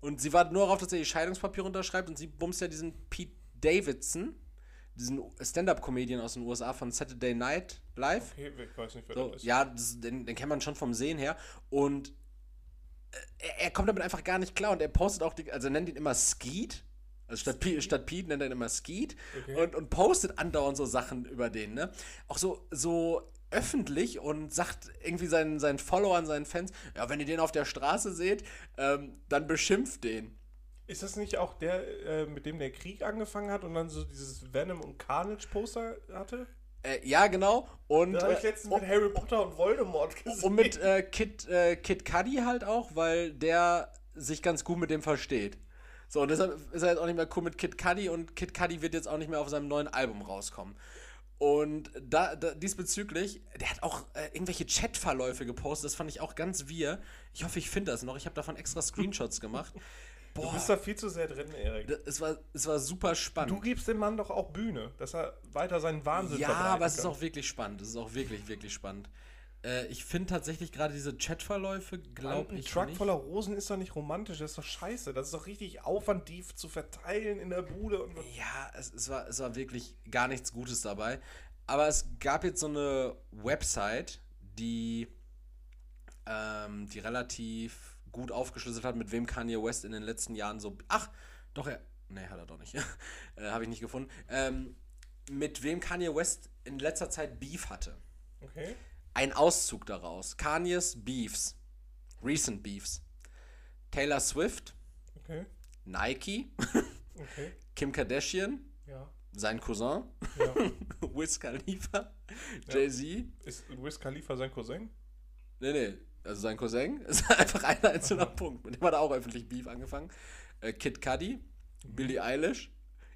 Und sie wartet nur darauf, dass er die Scheidungspapiere unterschreibt und sie bumst ja diesen Pete Davidson, diesen Stand-Up-Comedian aus den USA von Saturday Night Live. Okay, ich weiß nicht, wer So, das ist. ja, das, den, den kennt man schon vom Sehen her. Und äh, er, er kommt damit einfach gar nicht klar und er postet auch, die, also er nennt ihn immer Skeet. Also statt, Pete, statt Pete nennt er ihn immer Skeet Okay. und, und postet andauernd so Sachen über den, ne? Auch so, so öffentlich und sagt irgendwie seinen, seinen Followern, seinen Fans, ja, wenn ihr den auf der Straße seht, ähm, dann beschimpft den. Ist das nicht auch der, äh, mit dem der Krieg angefangen hat und dann so dieses Venom und Carnage Poster hatte? Äh, ja, genau. Und, Da habe ich äh, letztens mit Harry Potter und Voldemort gesehen. Und mit äh, Kid, äh, Kid Cudi halt auch, weil der sich ganz gut mit dem versteht. So, und deshalb ist er jetzt auch nicht mehr cool mit Kid Cudi und Kid Cudi wird jetzt auch nicht mehr auf seinem neuen Album rauskommen. Und da, da diesbezüglich, der hat auch äh, irgendwelche Chatverläufe gepostet, das fand ich auch ganz wir. Ich hoffe, ich finde das noch. Ich habe davon extra Screenshots gemacht. Du Boah, bist da viel zu sehr drin, Erik. das- es war, es war super spannend. Du gibst dem Mann doch auch Bühne, dass er weiter seinen Wahnsinn Ja, aber es ist kann. auch wirklich spannend. Es ist auch wirklich, wirklich spannend. Äh, ich finde tatsächlich gerade diese Chatverläufe, glaube Ein ich. Truck nicht. voller Rosen ist doch nicht romantisch, das ist doch scheiße. Das ist doch richtig Aufwand, die zu verteilen in der Bude. Und Ja, es, es, war, es war wirklich gar nichts Gutes dabei. Aber es gab jetzt so eine Website, die, ähm, die relativ gut aufgeschlüsselt hat, mit wem Kanye West in den letzten Jahren so. Ach, doch, er. Nee, hat er doch nicht. äh, Habe ich nicht gefunden. Ähm, mit wem Kanye West in letzter Zeit Beef hatte. okay. Ein Auszug daraus. Kanye's Beefs. Recent Beefs. Taylor Swift, Okay. Nike, Okay. Kim Kardashian, Ja. sein Cousin, ja. Wiz Khalifa, Jay-Z. Ist Wiz Khalifa sein Cousin? Nee, nee, also sein Cousin ist einfach ein einzelner Punkt. Mit dem hat er auch öffentlich Beef angefangen. Äh, Kid Cudi, Billie Eilish,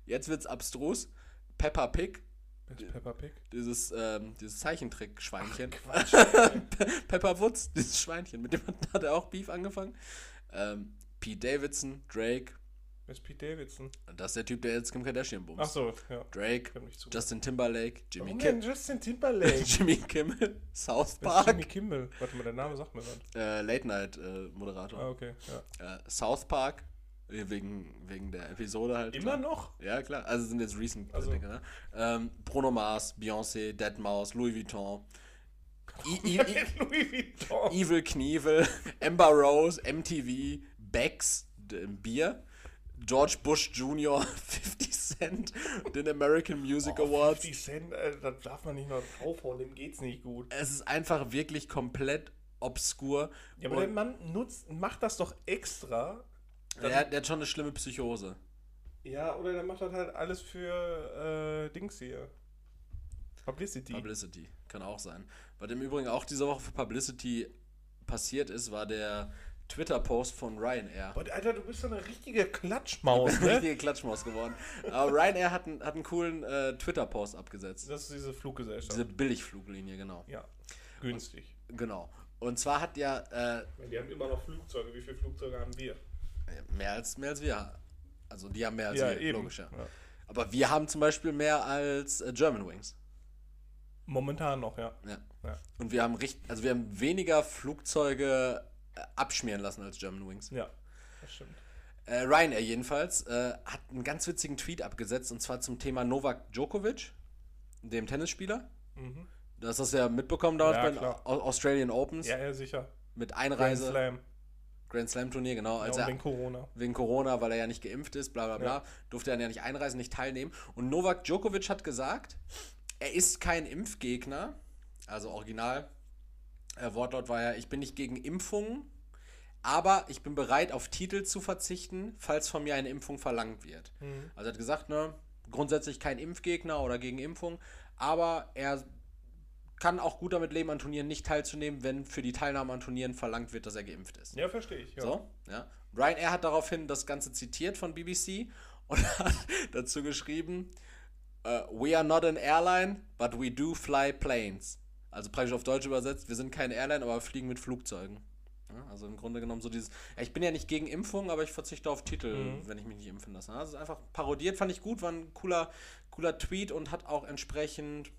jetzt wird's abstrus. Peppa Pig, Peppa Pig? dieses, ähm, dieses Zeichentrick-Schweinchen. Pepper Woods, dieses Schweinchen, mit dem hat, er auch Beef angefangen. Ähm, Pete Davidson, Drake, ist Pete Davidson? das ist der Typ, der jetzt Kim Kardashian bumst. Ach so, ja. Drake. Justin Timberlake, Jimmy, Warum Kim denn Justin Timberlake? Jimmy Kimmel, South ist Jimmy Park, Kimmel? Warte mal, der Name sagt mir was. äh, Late Night äh, Moderator. Ah, okay. Ja. Äh, South Park, äh, wegen, wegen der Episode halt. Immer klar. noch? Ja, klar. Also sind jetzt recent Also- Dinge, ne? Ähm, Bruno Mars, Beyoncé, Deadmau5, Louis Vuitton, I I Louis Vuitton. Evil Knievel, Amber Rose, MTV, Becks, Bier, George Bush Jr., 50 Cent, den American Music Oh, Awards. 50 Cent, äh, da darf man nicht noch draufhauen, dem geht's nicht gut. Es ist einfach wirklich komplett obskur. Ja, aber Und der Mann nutzt, macht das doch extra. der, der hat schon eine schlimme Psychose. Ja, oder der macht das halt alles für äh, Dings hier. Publicity. Publicity, kann auch sein. Was im Übrigen auch diese Woche für Publicity passiert ist, war der Twitter-Post von Ryanair. Boah, Alter, du bist so eine richtige Klatschmaus, ne? Richtige Klatschmaus geworden. Aber Ryanair hat einen, hat einen coolen äh, Twitter-Post abgesetzt. Das ist diese Fluggesellschaft. Diese Billigfluglinie, genau. ja, günstig. Genau. Und zwar hat ja äh, Die haben immer noch Flugzeuge. Wie viele Flugzeuge haben wir? mehr als mehr als wir. Also die haben mehr als ja, wir, eben. logisch, ja. Ja. Aber wir haben zum Beispiel mehr als äh, German Wings. Momentan noch, ja. Ja. Ja. Und wir haben richtig, also wir haben weniger Flugzeuge abschmieren lassen als German Wings. Ja, das stimmt. Äh, Ryanair jedenfalls äh, hat einen ganz witzigen Tweet abgesetzt und zwar zum Thema Novak Djokovic, dem Tennisspieler. Mhm. Du hast das ja mitbekommen damals Ja, bei den Australian Opens Ja, ja, sicher. mit Grand Einreise. Slam. Grand Slam Turnier, genau. Ja, er wegen Corona. wegen Corona, weil er ja nicht geimpft ist, bla bla bla, Ja. durfte er ja nicht einreisen, nicht teilnehmen. Und Novak Djokovic hat gesagt, er ist kein Impfgegner, also original. Äh, Wortlaut war ja, ich bin nicht gegen Impfungen, aber ich bin bereit, auf Titel zu verzichten, falls von mir eine Impfung verlangt wird. Mhm. Also er hat gesagt, ne, grundsätzlich kein Impfgegner oder gegen Impfung, aber er kann auch gut damit leben, an Turnieren nicht teilzunehmen, wenn für die Teilnahme an Turnieren verlangt wird, dass er geimpft ist. Ja, verstehe ich. Ja. So, ja. Ryanair hat daraufhin das Ganze zitiert von BBC und hat dazu geschrieben: äh, We are not an airline, but we do fly planes. Also praktisch auf Deutsch übersetzt: Wir sind keine Airline, aber fliegen mit Flugzeugen. Ja, also im Grunde genommen so dieses: ja, Ich bin ja nicht gegen Impfung, aber ich verzichte auf Titel, Mhm. wenn ich mich nicht impfen lasse. Also einfach parodiert, fand ich gut, war ein cooler, cooler Tweet und hat auch entsprechend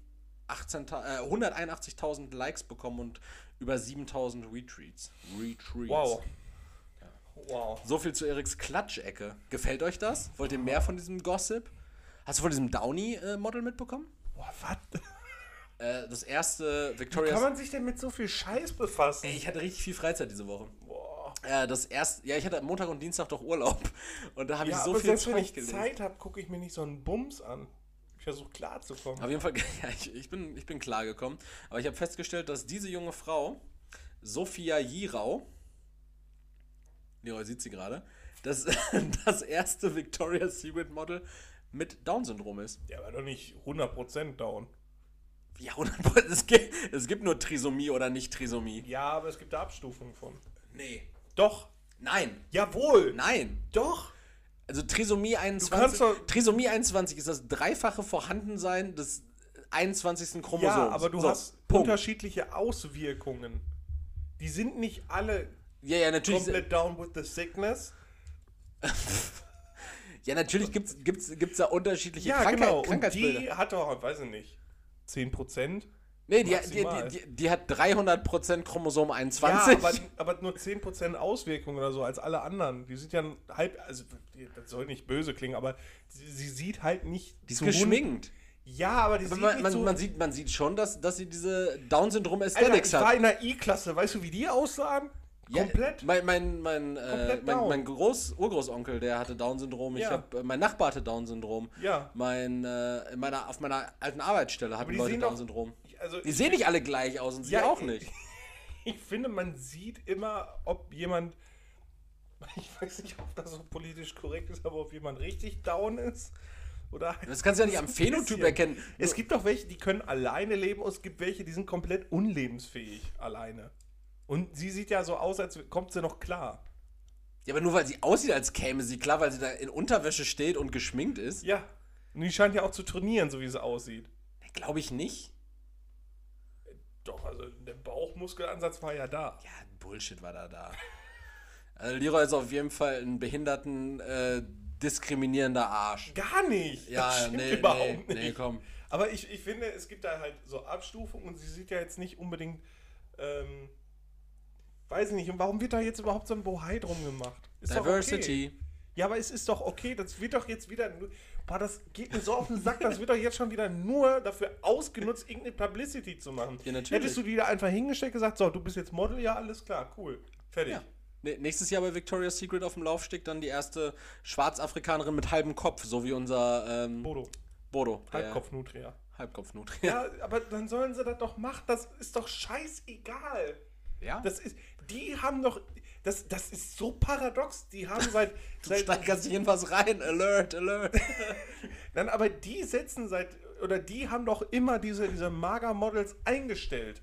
18, äh, 181.000 Likes bekommen und über 7.000 Retweets. Retweets. Wow. Wow. So viel zu Eriks Klatschecke. Gefällt euch das? Wollt ihr mehr von diesem Gossip? Hast du von diesem Downy-Model mitbekommen? Boah, was? Äh, das erste Wie Victoria's. kann man sich denn mit so viel Scheiß befassen? Ey, ich hatte richtig viel Freizeit diese Woche. Boah. Äh, das erste, ja, ich hatte Montag und Dienstag doch Urlaub. Und da habe Ja, ich so aber viel selbst wenn Zeug ich gelesen. Zeit habe, gucke ich mir nicht so einen Bums an. Ich versuche klarzukommen. Auf jeden Fall, ja, ich, ich, bin, ich bin klar gekommen. Aber ich habe festgestellt, dass diese junge Frau, Sophia Jirau, Leroy sieht sie gerade, das, das erste Victoria's Secret Model mit Down-Syndrom ist. Ja, aber doch nicht 100% down. Ja, 100%. Es gibt, es gibt nur Trisomie oder nicht Trisomie. Ja, aber es gibt da Abstufungen von. Nee. Doch. Nein. Jawohl. Nein. Doch. Also Trisomie kannst 21. doch- Trisomie 21 ist das dreifache Vorhandensein des 21. Chromosoms. Ja, aber du So, hast Punkt. unterschiedliche Auswirkungen. Die sind nicht alle Ja, ja, natürlich. komplett down with the sickness. Ja, natürlich gibt es gibt's, gibt's da unterschiedliche Ja, Krankheit, genau. Und die hat doch, weiß ich nicht, 10%. nee, die, die, die, die, hat 300% Chromosom Ja, 21. aber, aber nur 10% Auswirkungen oder so als alle anderen. Die sieht ja halb, also das soll nicht böse klingen, aber sie, sie sieht halt nicht die ist geschminkt. Ja, aber die Aber sieht man, man, so... man, sieht, man sieht schon, dass, dass sie diese Down-Syndrom-Aesthetics ich war hat. in der I-Klasse, weißt du, wie die aussahen? Ja, Komplett. Mein, mein, mein, äh, mein, mein Groß, Urgroßonkel, der hatte Down-Syndrom. Ich Ja. hab, äh, mein Nachbar hatte Down-Syndrom. Ja. Mein, äh, in meiner, auf meiner alten Arbeitsstelle hatten Leute Down-Syndrom. Also, Die sehen nicht alle gleich aus und sie Ja, auch ich- nicht. Ich finde, man sieht immer, ob jemand, ich weiß nicht, ob das so politisch korrekt ist, aber ob jemand richtig down ist Oder Das kannst du ja nicht am Phänotyp erkennen. Es gibt doch welche, die können alleine leben und es gibt welche, die sind komplett unlebensfähig alleine. Und sie sieht ja so aus, als kommt sie noch klar. Ja, aber nur weil sie aussieht, als käme sie klar, weil sie da in Unterwäsche steht und geschminkt ist. Ja. Und die scheint ja auch zu trainieren, so wie sie aussieht. Glaube ich nicht. Doch, also der Bauchmuskelansatz war ja da. Ja, Bullshit war da da. Also Leroy ist auf jeden Fall ein behinderten, äh, diskriminierender Arsch. Gar nicht. Ja, das stimmt nee, überhaupt nee, nicht. nee, komm. Aber ich, ich finde, es gibt da halt so Abstufungen und sie sieht ja jetzt nicht unbedingt, ähm, weiß ich nicht, und warum wird da jetzt überhaupt so ein Bohai drum gemacht? Ist doch Diversity. Okay. Ja, aber es ist doch okay, das wird doch jetzt wieder, nur- boah, das geht mir so auf den Sack, das wird doch jetzt schon wieder nur dafür ausgenutzt, irgendeine Publicity zu machen. Ja, natürlich. Hättest du die da einfach hingesteckt gesagt, so, du bist jetzt Model, ja, alles klar, cool, fertig. Ja. Nächstes Jahr bei Victoria's Secret auf dem Laufsteg dann die erste Schwarzafrikanerin mit halbem Kopf, so wie unser ähm, Bodo, Bodo. Halbkopf-Nutria. Halbkopf-Nutria. Ja, aber dann sollen sie das doch machen, das ist doch scheißegal. Ja? Das ist, die haben doch, das, das ist so paradox. Die haben seit, du seit steigerst dich in was rein. Alert, alert. dann aber die setzen seit, oder die haben doch immer diese, diese Mager-Models eingestellt.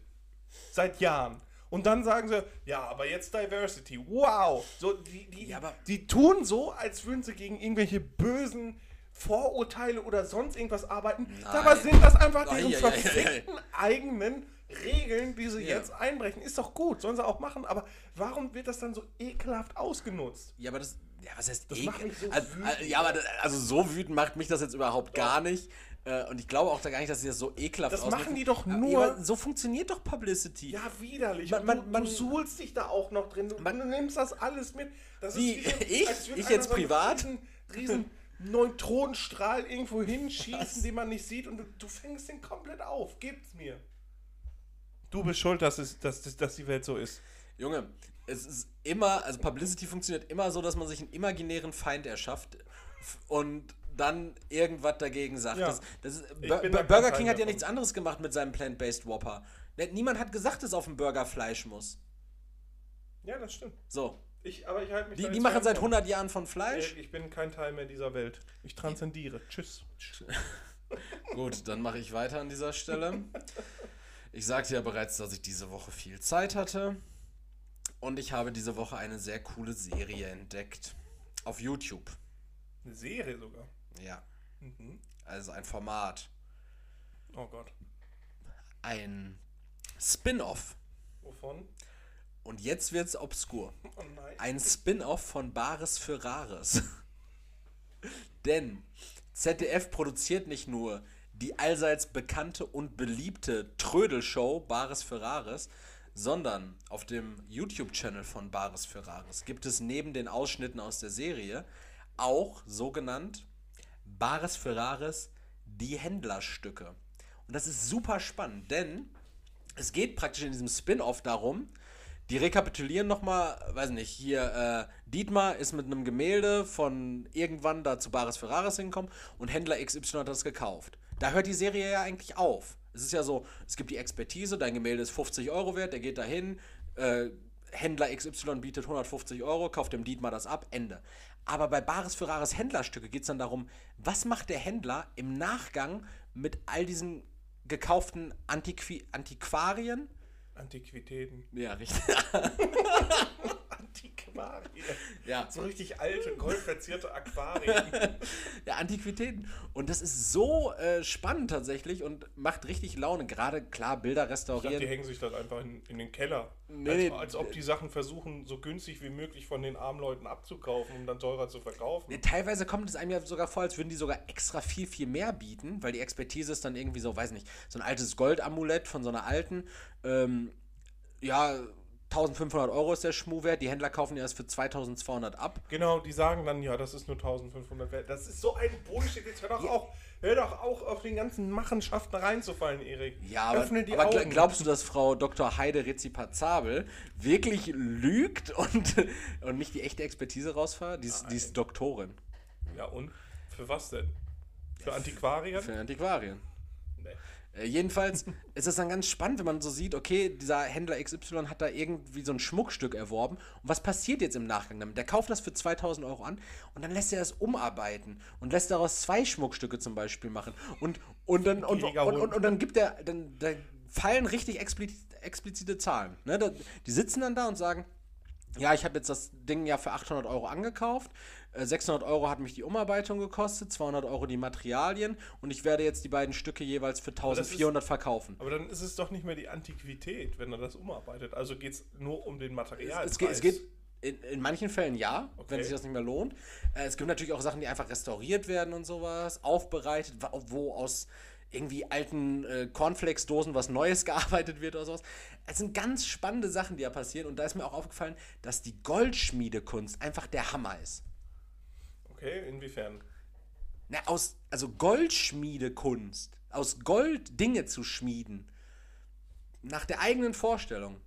Seit Jahren. Und dann sagen sie, ja, aber jetzt Diversity. Wow. So, die, die, Ja, die tun so, als würden sie gegen irgendwelche bösen Vorurteile oder sonst irgendwas arbeiten. Dabei sind das einfach ei, ei, ei. verfickten eigenen Regeln, die sie Ja. jetzt einbrechen. Ist doch gut, sollen sie auch machen. Aber warum wird das dann so ekelhaft ausgenutzt? Ja, aber das. Ja, was heißt Das ekel- so also, Ja, aber das, also so wütend macht mich das jetzt überhaupt gar nicht. Äh, Und ich glaube auch da gar nicht, dass sie das so ekelhaft Das ausmachen. machen die doch nur- so funktioniert doch Publicity. Ja, widerlich. Man- man- man- du suhlst dich da auch noch drin. Du, du nimmst das alles mit. Das Wie? Ich? Ich jetzt so einen privat? Riesen, riesen Neutronenstrahl irgendwo hinschießen, den man nicht sieht und du, du fängst den komplett auf. Gib's mir. Du bist schuld, dass, es, dass, dass, dass die Welt so ist. Junge, es ist immer, also Publicity funktioniert immer so, dass man sich einen imaginären Feind erschafft und dann irgendwas dagegen sagt. Ja. Das, das ist, Burger King hat ja nichts anderes gemacht mit seinem Plant-Based Whopper. Ne- Niemand hat gesagt, dass auf dem Burger Fleisch muss. Ja, das stimmt. So. Ich, aber ich halte mich Die, die machen seit von. 100 Jahren von Fleisch. Ich bin kein Teil mehr dieser Welt. Ich transzendiere. Tschüss. Gut, dann mache ich weiter an dieser Stelle. Ich sagte ja bereits, dass ich diese Woche viel Zeit hatte. Und ich habe diese Woche eine sehr coole Serie entdeckt. Auf YouTube. Eine Serie sogar. Ja. Mhm. Also ein Format. Oh Gott. Ein Spin-off. Wovon? Und jetzt wird's obskur. Oh nein. Ein Spin-off von Bares für Rares. Denn ZDF produziert nicht nur die allseits bekannte und beliebte Trödelshow Bares für Rares, sondern auf dem YouTube-Channel von Bares für Rares gibt es neben den Ausschnitten aus der Serie auch sogenannt Bares für Rares die Händlerstücke. Und das ist super spannend, denn es geht praktisch in diesem Spin-off darum, die rekapitulieren nochmal, weiß nicht, hier, äh, Dietmar ist mit einem Gemälde von irgendwann da zu Bares Ferraris hingekommen und Händler XY hat das gekauft. Da hört die Serie ja eigentlich auf. Es ist ja so, es gibt die Expertise, dein Gemälde ist 50 Euro wert, der geht dahin, äh, Händler XY bietet 150 Euro, kauft dem Dietmar das ab, Ende. Aber bei Bares Ferraris Händlerstücke geht es dann darum, was macht der Händler im Nachgang mit all diesen gekauften Antiqui Antiquarien? Antiquitäten. Ja, richtig. Antiquarien. Ja. So richtig alte, goldverzierte Aquarien. Ja, Antiquitäten. Und das ist so äh, spannend tatsächlich und macht richtig Laune. Gerade klar, Bilder Ich dachte, restaurieren. die hängen sich das einfach in, in den Keller. Nee, als, als ob die Sachen versuchen, so günstig wie möglich von den armen Leuten abzukaufen, um dann teurer zu verkaufen. Nee, teilweise kommt es einem ja sogar vor, als würden die sogar extra viel, viel mehr bieten, weil die Expertise ist dann irgendwie so, weiß nicht, so ein altes Goldamulett von so einer alten, ähm, ja, 1500 Euro ist der Schmuh wert, die Händler kaufen ja erst für 2200 ab. Genau, die sagen dann, ja, das ist nur 1500 wert. Das ist so ein Bullshit. Jetzt hör doch, auch, hör doch auch auf den ganzen Machenschaften reinzufallen, Erik. Ja, aber, Öffne die aber Augen. glaubst du, dass Frau Dr. Heide Rezipazabel wirklich lügt und, und nicht die echte Expertise rausfahrt? Die ist, die ist Doktorin Ja, und? Für was denn? Für Antiquarien? für Antiquarien. Nee. Äh, jedenfalls ist es dann ganz spannend, wenn man so sieht, okay, dieser Händler XY hat da irgendwie so ein Schmuckstück erworben. Und was passiert jetzt im Nachgang damit? Der kauft das für 2000 Euro an und dann lässt er das umarbeiten und lässt daraus zwei Schmuckstücke zum Beispiel machen. Und, und, dann, und, und, und, und dann gibt er, dann, dann fallen richtig explizit, explizite Zahlen. Ne? Die sitzen dann da und sagen, ja, ich habe jetzt das Ding ja für 800 Euro angekauft. 600 äh, Euro hat mich die Umarbeitung gekostet, 200 Euro die Materialien und ich werde jetzt die beiden Stücke jeweils für 1400 ist, verkaufen. Aber dann ist es doch nicht mehr die Antiquität, wenn er das umarbeitet. Also geht es nur um den Material. Es, es, geht, in, in, manchen Fällen ja, okay. wenn sich das nicht mehr lohnt. Äh, es gibt natürlich auch Sachen, die einfach restauriert werden und sowas, aufbereitet, wo aus irgendwie alten äh, Cornflakes-Dosen was Neues gearbeitet wird oder sowas. Es sind ganz spannende Sachen, die da passieren. Und da ist mir auch aufgefallen, dass die Goldschmiedekunst einfach der Hammer ist. Okay, inwiefern? Na, aus, also Goldschmiedekunst, aus Gold Dinge zu schmieden, nach der eigenen Vorstellung.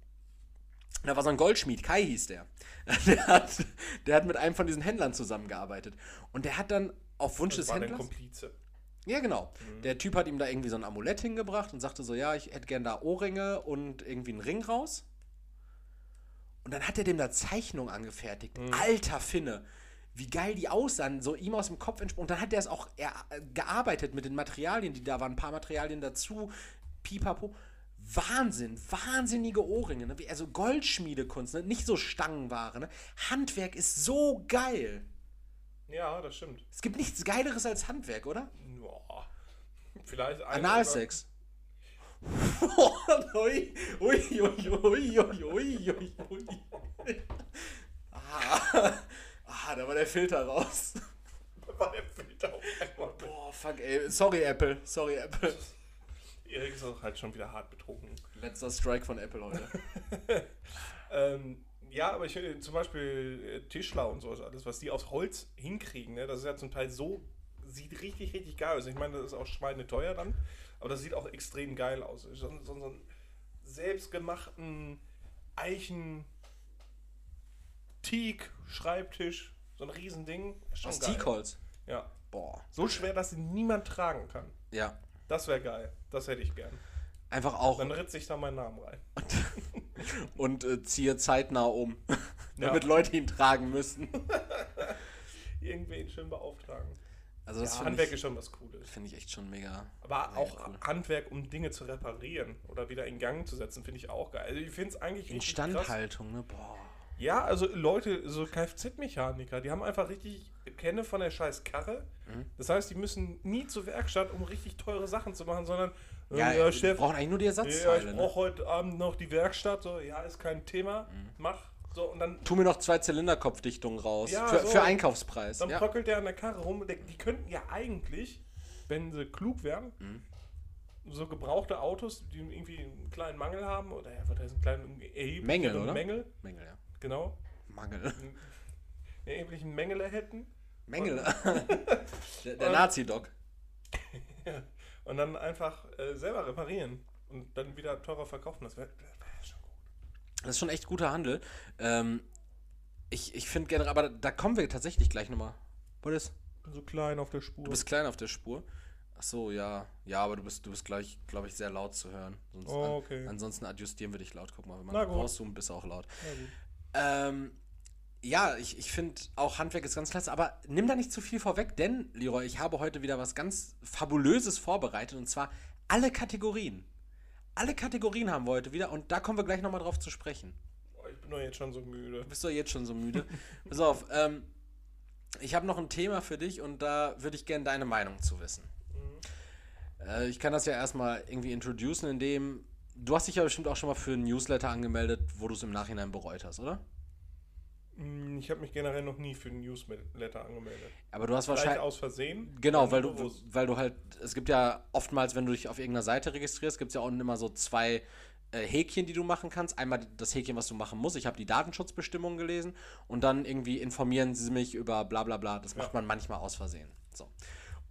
Da war so ein Goldschmied, Kai hieß der. Der hat, der hat mit einem von diesen Händlern zusammengearbeitet. Und der hat dann auf Wunsch das des war Händlers. Der Komplize. Ja, genau. Mhm. Der Typ hat ihm da irgendwie so ein Amulett hingebracht und sagte so: Ja, ich hätte gern da Ohrringe und irgendwie einen Ring raus. Und dann hat er dem da Zeichnung angefertigt. Mhm. Alter Finne wie geil die aussahen, so ihm aus dem Kopf entsprungen. Und dann hat er es auch er, gearbeitet mit den Materialien, die da waren, ein paar Materialien dazu, pipapo. Wahnsinn, wahnsinnige Ohrringe, ne? also Goldschmiedekunst, ne? nicht so Stangenware. Ne? Handwerk ist so geil. Ja, das stimmt. Es gibt nichts Geileres als Handwerk, oder? Boah. Vielleicht Analsex. ui, ui, ui, ui, ui, ui, ui. Ah. Ah, da war der Filter raus. Da war der Filter auf. Boah, fuck, ey. Sorry, Apple. Sorry, Apple. Erik ist auch halt schon wieder hart betrunken. Letzter Strike von Apple heute. ähm, ja, aber ich finde zum Beispiel äh, Tischler und so, alles, was die aus Holz hinkriegen, ne, das ist ja zum Teil so, sieht richtig, richtig geil aus. Ich meine, das ist auch schweineteuer dann, aber das sieht auch extrem geil aus. So, so, so einen selbstgemachten Eichen Teak, Schreibtisch, so ein Riesending. Aus Teakholz? Ja. Boah. So schwer, dass ihn niemand tragen kann. Ja. Das wäre geil. Das hätte ich gern. Einfach auch. Dann ritze ich da meinen Namen rein. Und äh, ziehe zeitnah um. damit Leute ihn tragen müssen. Irgendwen schön beauftragen. Also das ja, Handwerk ich, ist schon was Cooles. Finde ich echt schon mega. Aber mega auch cool. Handwerk, um Dinge zu reparieren oder wieder in Gang zu setzen, finde ich auch geil. Also ich finde es eigentlich Instandhaltung, ne? Boah. Ja, also Leute, so Kfz-Mechaniker, die haben einfach richtig Kenne von der scheiß Karre. Mhm. Das heißt, die müssen nie zur Werkstatt, um richtig teure Sachen zu machen, sondern äh, ja, ja Chef, brauchen eigentlich nur die Ersatzteile. Ja, ich brauche ne? heute Abend noch die Werkstatt. So, ja, ist kein Thema. Mhm. Mach. So, und dann, tu mir noch zwei Zylinderkopfdichtungen raus. Ja, für, so, für, Einkaufspreis. Dann ja. bröckelt der an der Karre rum. Die könnten ja eigentlich, wenn sie klug wären, mhm. so gebrauchte Autos, die irgendwie einen kleinen Mangel haben, oder ja, was heißt einen kleinen Mängel, oder? Mängel. Mängel, ja genau. Mangel. Erheblichen Mängel hätten. Mängel. der, der Nazi-Doc. und dann einfach äh, selber reparieren und dann wieder teurer verkaufen. Das wäre wär schon gut. Das ist schon echt guter Handel. Ähm, ich ich finde generell, aber da kommen wir tatsächlich gleich nochmal. Ist? Ich bin so klein auf der Spur. Du bist klein auf der Spur. Ach so, ja. Ja, aber du bist, du bist gleich, glaube ich, sehr laut zu hören. Sonst oh, okay. an, ansonsten adjustieren wir dich laut. Guck mal, wenn man rauszoomt, bist du auch laut. Na gut. Ähm, ja, ich, ich finde auch Handwerk ist ganz klasse, aber nimm da nicht zu viel vorweg, denn, Leroy, ich habe heute wieder was ganz Fabulöses vorbereitet und zwar alle Kategorien. Alle Kategorien haben wir heute wieder und da kommen wir gleich nochmal drauf zu sprechen. Ich bin doch jetzt schon so müde. Bist du jetzt schon so müde? Pass auf, ähm, ich habe noch ein Thema für dich und da würde ich gerne deine Meinung zu wissen. Mhm. Äh, ich kann das ja erstmal irgendwie introducen, indem Du hast dich ja bestimmt auch schon mal für ein Newsletter angemeldet, wo du es im Nachhinein bereut hast, oder? Hm, ich habe mich generell noch nie für ein Newsletter angemeldet. Aber du hast Vielleicht wahrscheinlich. aus Versehen? Genau, weil du, weil du halt. Es gibt ja oftmals, wenn du dich auf irgendeiner Seite registrierst, gibt es ja auch immer so zwei äh, Häkchen, die du machen kannst. Einmal das Häkchen, was du machen musst. Ich habe die Datenschutzbestimmungen gelesen und dann irgendwie informieren sie mich über bla bla bla. Das macht ja. man manchmal aus Versehen. So.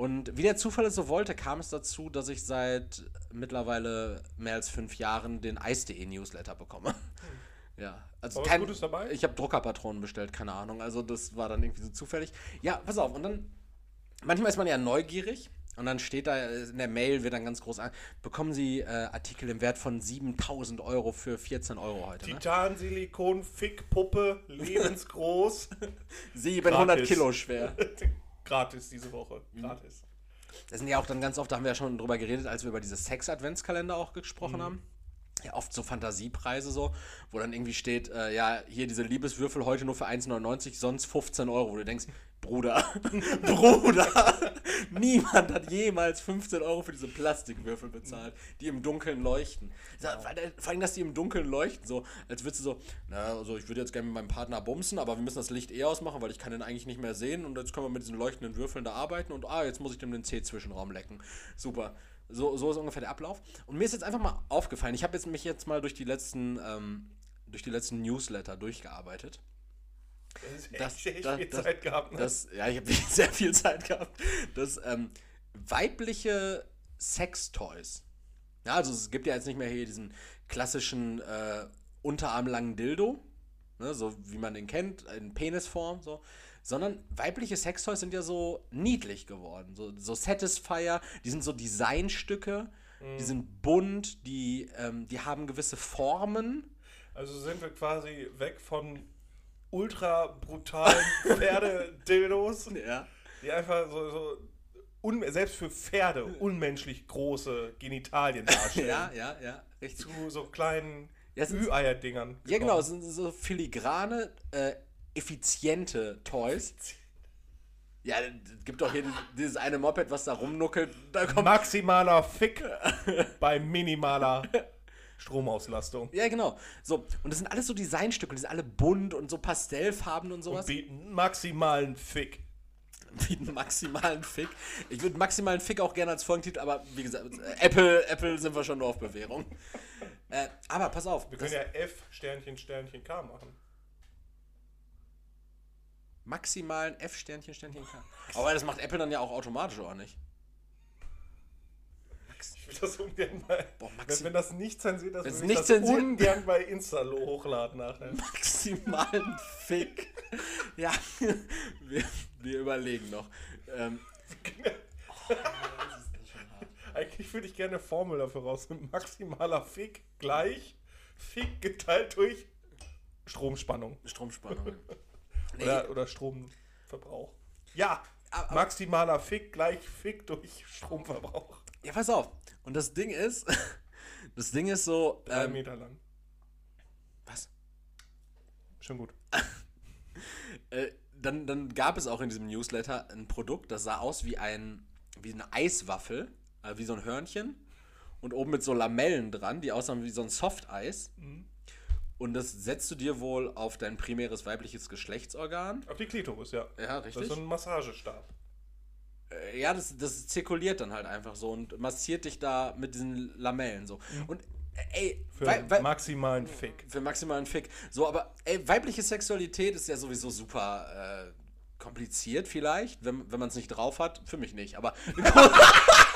Und wie der Zufall es so wollte, kam es dazu, dass ich seit mittlerweile mehr als fünf Jahren den Eis.de Newsletter bekomme. Hm. Ja, also kein, Gutes dabei? Ich habe Druckerpatronen bestellt, keine Ahnung. Also das war dann irgendwie so zufällig. Ja, pass auf. Und dann manchmal ist man ja neugierig Und dann steht da in der Mail, wird dann ganz groß an, bekommen Sie äh, Artikel im Wert von 7000 Euro für 14 Euro heute. Ne? Titan, Silikon, Fickpuppe, lebensgroß. 700 Gratis. Kilo schwer. Gratis diese Woche. Gratis. Das sind ja auch dann ganz oft, da haben wir ja schon drüber geredet, als wir über diese Sex-Adventskalender auch gesprochen Mhm. haben. Ja, oft so Fantasiepreise so, wo dann irgendwie steht, äh, ja, hier diese Liebeswürfel heute nur für 1,99, sonst 15 Euro. Wo du denkst, Bruder, Bruder, niemand hat jemals 15 Euro für diese Plastikwürfel bezahlt, die im Dunkeln leuchten. Ja, der- Vor allem, dass die im Dunkeln leuchten, so, als würdest du so, na, also ich würde jetzt gerne mit meinem Partner bumsen, aber wir müssen das Licht eh ausmachen, weil ich kann den eigentlich nicht mehr sehen und jetzt können wir mit diesen leuchtenden Würfeln da arbeiten und ah, jetzt muss ich dem den C-Zwischenraum lecken. Super. So, so ist ungefähr der Ablauf. Und mir ist jetzt einfach mal aufgefallen, ich habe jetzt mich jetzt mal durch die letzten, ähm, durch die letzten Newsletter durchgearbeitet. Das ist echt, Das- echt das- viel das- Zeit gehabt. Ne? Das, ja, ich habe sehr viel Zeit gehabt. Das ähm, weibliche Sextoys. Ja, also es gibt ja jetzt nicht mehr hier diesen klassischen äh, unterarmlangen Dildo, ne, so wie man den kennt, in Penisform, so. Sondern weibliche Sextoys sind ja so niedlich geworden. So, so Satisfier, die sind so Designstücke, die sind bunt, die, ähm, die haben gewisse Formen. Also sind wir quasi weg von ultra brutalen Pferdedildos, Ja. die einfach so, so selbst für Pferde unmenschlich große Genitalien darstellen. Ja, ja, ja, richtig. Zu so kleinen Ja, Ü-Eier-Dingern. Ja, genau, sind so filigrane, äh, effiziente Toys. Ja, es gibt doch hier dieses- eine Moped, was da rumnuckelt. Da kommt. Maximaler Fick bei minimaler Stromauslastung. Ja, genau. So, und das sind alles so Designstücke, die sind alle bunt und so pastellfarben und Und sowas. bieten maximalen Fick. bieten maximalen Fick. Ich würde maximalen Fick auch gerne als Folgentitel, aber wie gesagt, äh, Apple, Apple sind wir schon nur auf Bewährung. Äh, aber pass auf, Wir können ja F Sternchen Sternchen K machen. Maximalen F Sternchen Sternchen K. Aber das macht Apple dann ja auch automatisch, oder nicht? Ich will das ungern mal. Boah, wenn, wenn das nicht zensiert ist, würde ich nicht das zensiert- ungern bei Insta hochladen nachher. maximalen Fick. Ja, wir, wir überlegen noch. Ähm, Eigentlich würde ich gerne eine Formel dafür raus. Maximaler Fick gleich Fick geteilt durch Stromspannung. Stromspannung. Nee, Oder, oder Stromverbrauch. Ja, Aber- maximaler Fick gleich Fick durch Stromverbrauch. ja, pass auf. Und das Ding ist, das Ding ist so. Drei Ähm, Meter lang. was? Schon gut. Äh, dann, dann gab es auch in diesem Newsletter ein Produkt, das sah aus wie ein wie eine Eiswaffel, äh, wie so ein Hörnchen und oben mit so Lamellen dran, die aussahen wie so ein Softeis. Und das setzt du dir wohl auf dein primäres weibliches Geschlechtsorgan. Auf die Klitoris, ja. Ja, Das richtig. ist so ein Massagestab. Äh, Ja, das, das zirkuliert dann halt einfach so und massiert dich da mit diesen Lamellen so. Und äh, ey, Für wei- wei- maximalen Fick. für maximalen Fick. So, aber ey, weibliche Sexualität ist ja sowieso super äh, kompliziert vielleicht, wenn, wenn man es nicht drauf hat. Für mich nicht, aber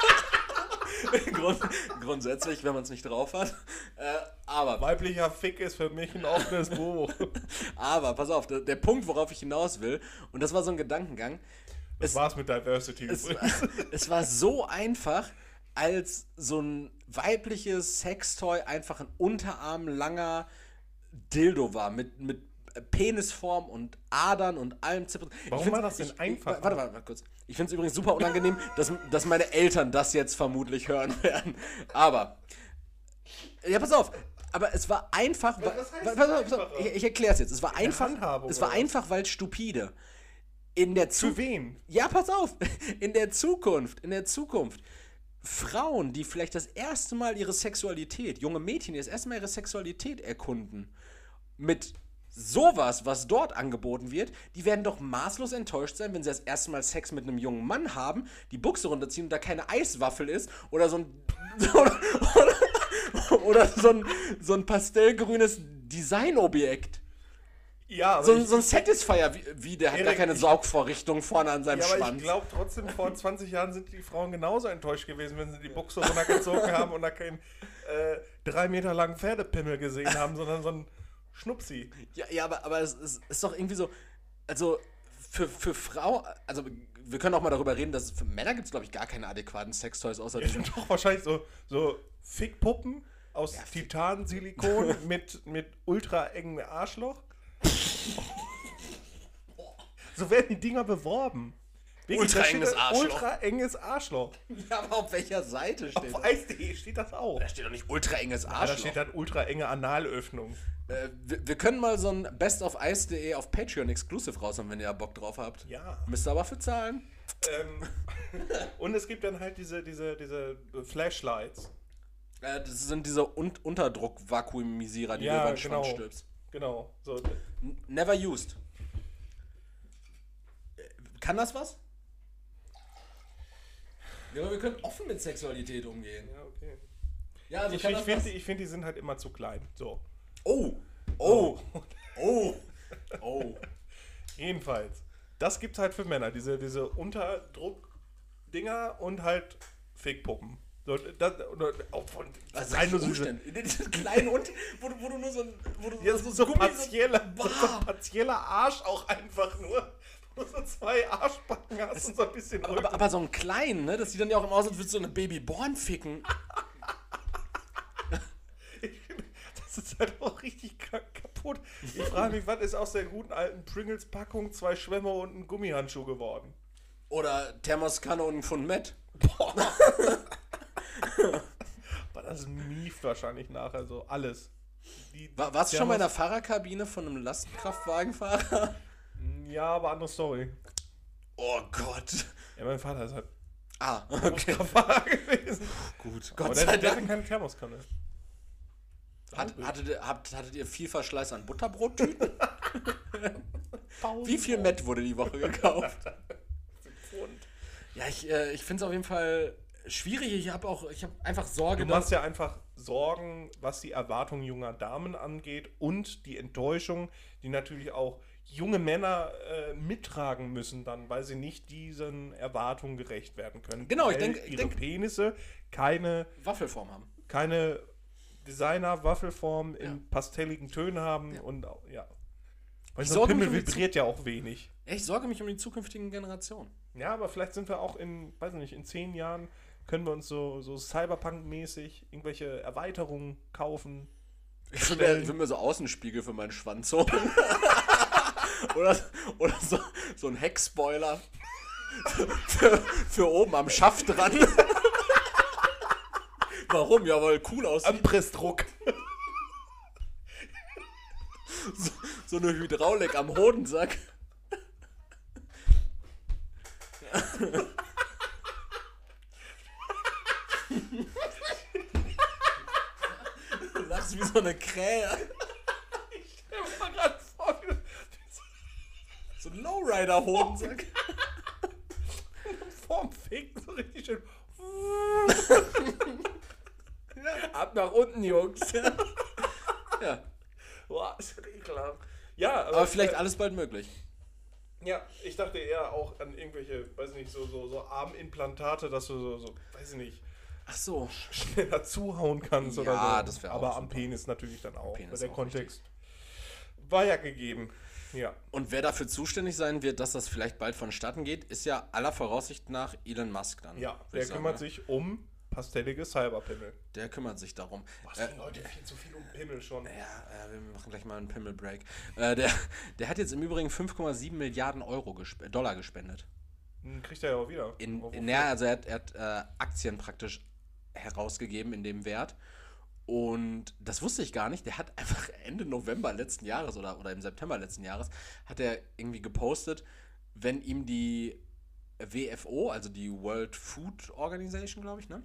Grund, grundsätzlich, wenn man es nicht drauf hat. Äh, aber, Weiblicher Fick ist für mich ein offenes Buch. aber, pass auf, der, der Punkt, worauf ich hinaus will, und das war so ein Gedankengang, Das war's mit Diversity es, übrigens. es war so einfach, als so ein weibliches Sextoy einfach ein unterarmlanger Dildo war mit, mit Penisform und Adern und allem Zip. Warum Ich war das denn ich, einfach? Warte, warte, warte kurz. Ich finde es übrigens super unangenehm, dass, dass meine Eltern das jetzt vermutlich hören werden. Aber, ja, pass auf. Aber es war einfach. Was- heißt pass auf, pass auf, ich ich erkläre es jetzt. Es war einfach. Es war einfach, weil stupide. In der Zukunft. wen? Ja, pass auf. In der Zukunft, in der Zukunft. Frauen, die vielleicht das erste Mal ihre Sexualität, junge Mädchen, die das erste Mal ihre Sexualität erkunden, mit sowas, was dort angeboten wird, die werden doch maßlos enttäuscht sein, wenn sie das erste Mal Sex mit einem jungen Mann haben, die Buchse runterziehen und da keine Eiswaffel ist oder so ein oder, oder, oder so ein, so ein pastellgrünes Designobjekt. Ja, So, ein- ich, so ein Satisfier, wie, wie der hat gar keine ich- Saugvorrichtung vorne an seinem ja, aber ich Schwanz. glaube trotzdem, vor 20 Jahren sind die Frauen genauso enttäuscht gewesen, wenn sie die Buchse runtergezogen haben und da keinen äh, drei Meter langen Pferdepimmel gesehen haben, sondern so ein Schnupsi. Ja, ja aber, aber es, es ist doch irgendwie so. Also, für, für Frau, also wir können auch mal darüber reden, dass für Männer gibt es, glaube ich, gar keine adäquaten Sextoys außer Ja, diesen. sind doch wahrscheinlich so, so Fickpuppen aus Titansilikon mit, mit ultra engem Arschloch. so werden die Dinger beworben. Wirklich, da Ultra enges da Arschloch. Ultra enges Arschloch. Ja, aber auf welcher Seite steht Auf das? Eis.de steht das auch. Da steht doch nicht ultra enges Ah, da Arschloch. steht dann ultra enge Analöffnung. Äh, wir, wir können mal so ein Best of Ice.de auf Patreon Exclusive raushauen, wenn ihr Bock drauf habt. Ja. Müsst ihr aber für zahlen. Ähm, und es gibt dann halt diese, diese, diese Flashlights. Äh, das sind diese Un Unterdruck-Vakuumisierer, die Ja, du über den genau. Schwanz stülpst. Genau. So, Never used. Kann das was? Ja, aber wir können offen mit Sexualität umgehen. ja, okay. Ja, also Ich, ich finde, ich find, die sind halt immer zu klein. So. Oh, oh, oh, oh. Jedenfalls. Das gibt's halt für Männer. Diese, diese Unterdruck-Dinger und halt Fickpuppen. So, das, oder auch von Nein, ist nur so Umständen? In diesen kleinen und wo du, wo du nur so ein, wo du Ja, so, so, Gummi- partieller, so, so partieller Arsch auch einfach nur. Wo du so zwei Arschbacken hast und so ein bisschen aber, aber so einen kleinen, ne? Das sieht dann ja auch immer aus, als würdest du so eine Babyborn ficken. Das ist halt auch richtig ka kaputt. Ich frage mich, was ist aus der guten alten Pringles-Packung zwei Schwämme und ein Gummihandschuh geworden? Oder Thermoskanne und ein Pfund Met. Aber das mieft wahrscheinlich nachher so alles. Die, War, warst du schon mal in der Fahrerkabine von einem Lastenkraftwagenfahrer? Ja, aber andere Story. Oh Gott. Ja, mein Vater ist halt Ah, okay. Gewesen. Gut. Aber Gott der, sei der hatte Dank. keine Thermoskanne. Hat, hattet, ihr- habt, hattet ihr viel Verschleiß an Butterbrottüten? Wie viel Met wurde die Woche gekauft? Ja, ich, äh, ich finde es auf jeden Fall schwierig. Ich habe auch, ich habe einfach Sorge, Du machst ja einfach Sorgen, was die Erwartungen junger Damen angeht und die Enttäuschung, die natürlich auch junge Männer äh, mittragen müssen dann, weil sie nicht diesen Erwartungen gerecht werden können. Genau, ich weil denk- ich ihre denk- Penisse keine, Waffelform haben. keine Designer-Waffelform in pastelligen Tönen haben und auch- ja. Weil Ich so ein sorge mich Pimmel um die vibriert ja auch wenig. Ja, Ich sorge mich um die zukünftigen Generationen. Ja, aber vielleicht sind wir auch in, weiß nicht, in zehn Jahren können wir uns so, so Cyberpunk-mäßig irgendwelche Erweiterungen kaufen. Ich will, mir, ich will mir so Außenspiegel für meinen Schwanz holen. oder oder so, so ein Heckspoiler. für, für oben am Schaft dran. Warum? Ja, weil cool aussieht. Anpressdruck. So, so eine Hydraulik am Hodensack. Du lachst wie so eine Krähe. Ich war gerade vor, wie So ein Lowrider-Hodensack. vorm Ficken so richtig schön. Ab nach unten, Jungs. ja. Boah, ist das ekelhaft. Ja, Aber vielleicht äh, alles bald möglich. Ja, ich dachte eher auch an irgendwelche, weiß ich nicht, so, so, so Armimplantate, dass du so, so, weiß ich nicht, Ach so. schneller zuhauen kannst oder so. Ja, das wär auch Aber am super. Penis natürlich dann auch. Penis der auch Kontext war ja gegeben. Ja. Und wer dafür zuständig sein wird, dass das vielleicht bald vonstatten geht, ist ja aller Voraussicht nach Elon Musk dann. Ja, der sagen, kümmert ne? sich um pastellige Cyberpimmel. Der kümmert sich darum. Was Äh, Leute viel zu viel um Pimmel schon. ja, äh, wir machen gleich mal einen Pimmel-Break. Äh, der, der hat jetzt im Übrigen 5,7 Milliarden Euro gesp Dollar gespendet. Hm, Kriegt er ja auch wieder. In, in, ja, also er hat, er hat äh, Aktien praktisch herausgegeben in dem Wert. Und das wusste ich gar nicht. Der hat einfach Ende November letzten Jahres oder, oder im September letzten Jahres hat er irgendwie gepostet, wenn ihm die WFO, also die World Food Organization, glaube ich, ne?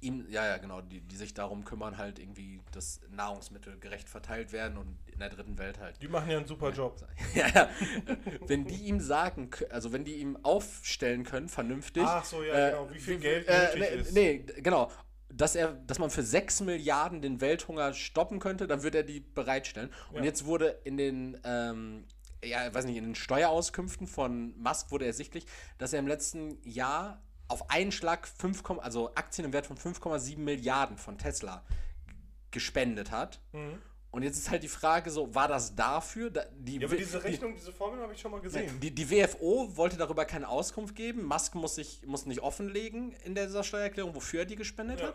Ihm, ja, ja, genau, die, die sich darum kümmern, halt irgendwie, dass Nahrungsmittel gerecht verteilt werden und in der dritten Welt halt Die machen ja einen super Job. ja, ja. Wenn die ihm sagen, also wenn die ihm aufstellen können, vernünftig. Ach so, ja, genau, wie viel Geld äh, nötig nee, ist. Nee, genau. Dass er, dass man für 6 Milliarden den Welthunger stoppen könnte, dann würde er die bereitstellen. Und Ja. jetzt wurde in den, ähm, ja, weiß nicht, in den Steuerauskünften von Musk wurde ersichtlich, dass er im letzten Jahr auf einen Schlag 5, also Aktien im Wert von 5,7 Milliarden von Tesla gespendet hat. Mhm. Und jetzt ist halt die Frage so, war das dafür? Da, die, Ja, aber diese Rechnung, diese Formel habe ich schon mal gesehen. die, die WFO wollte darüber keine Auskunft geben. Musk muss sich muss nicht offenlegen in dieser Steuererklärung, wofür er die gespendet Ja. hat.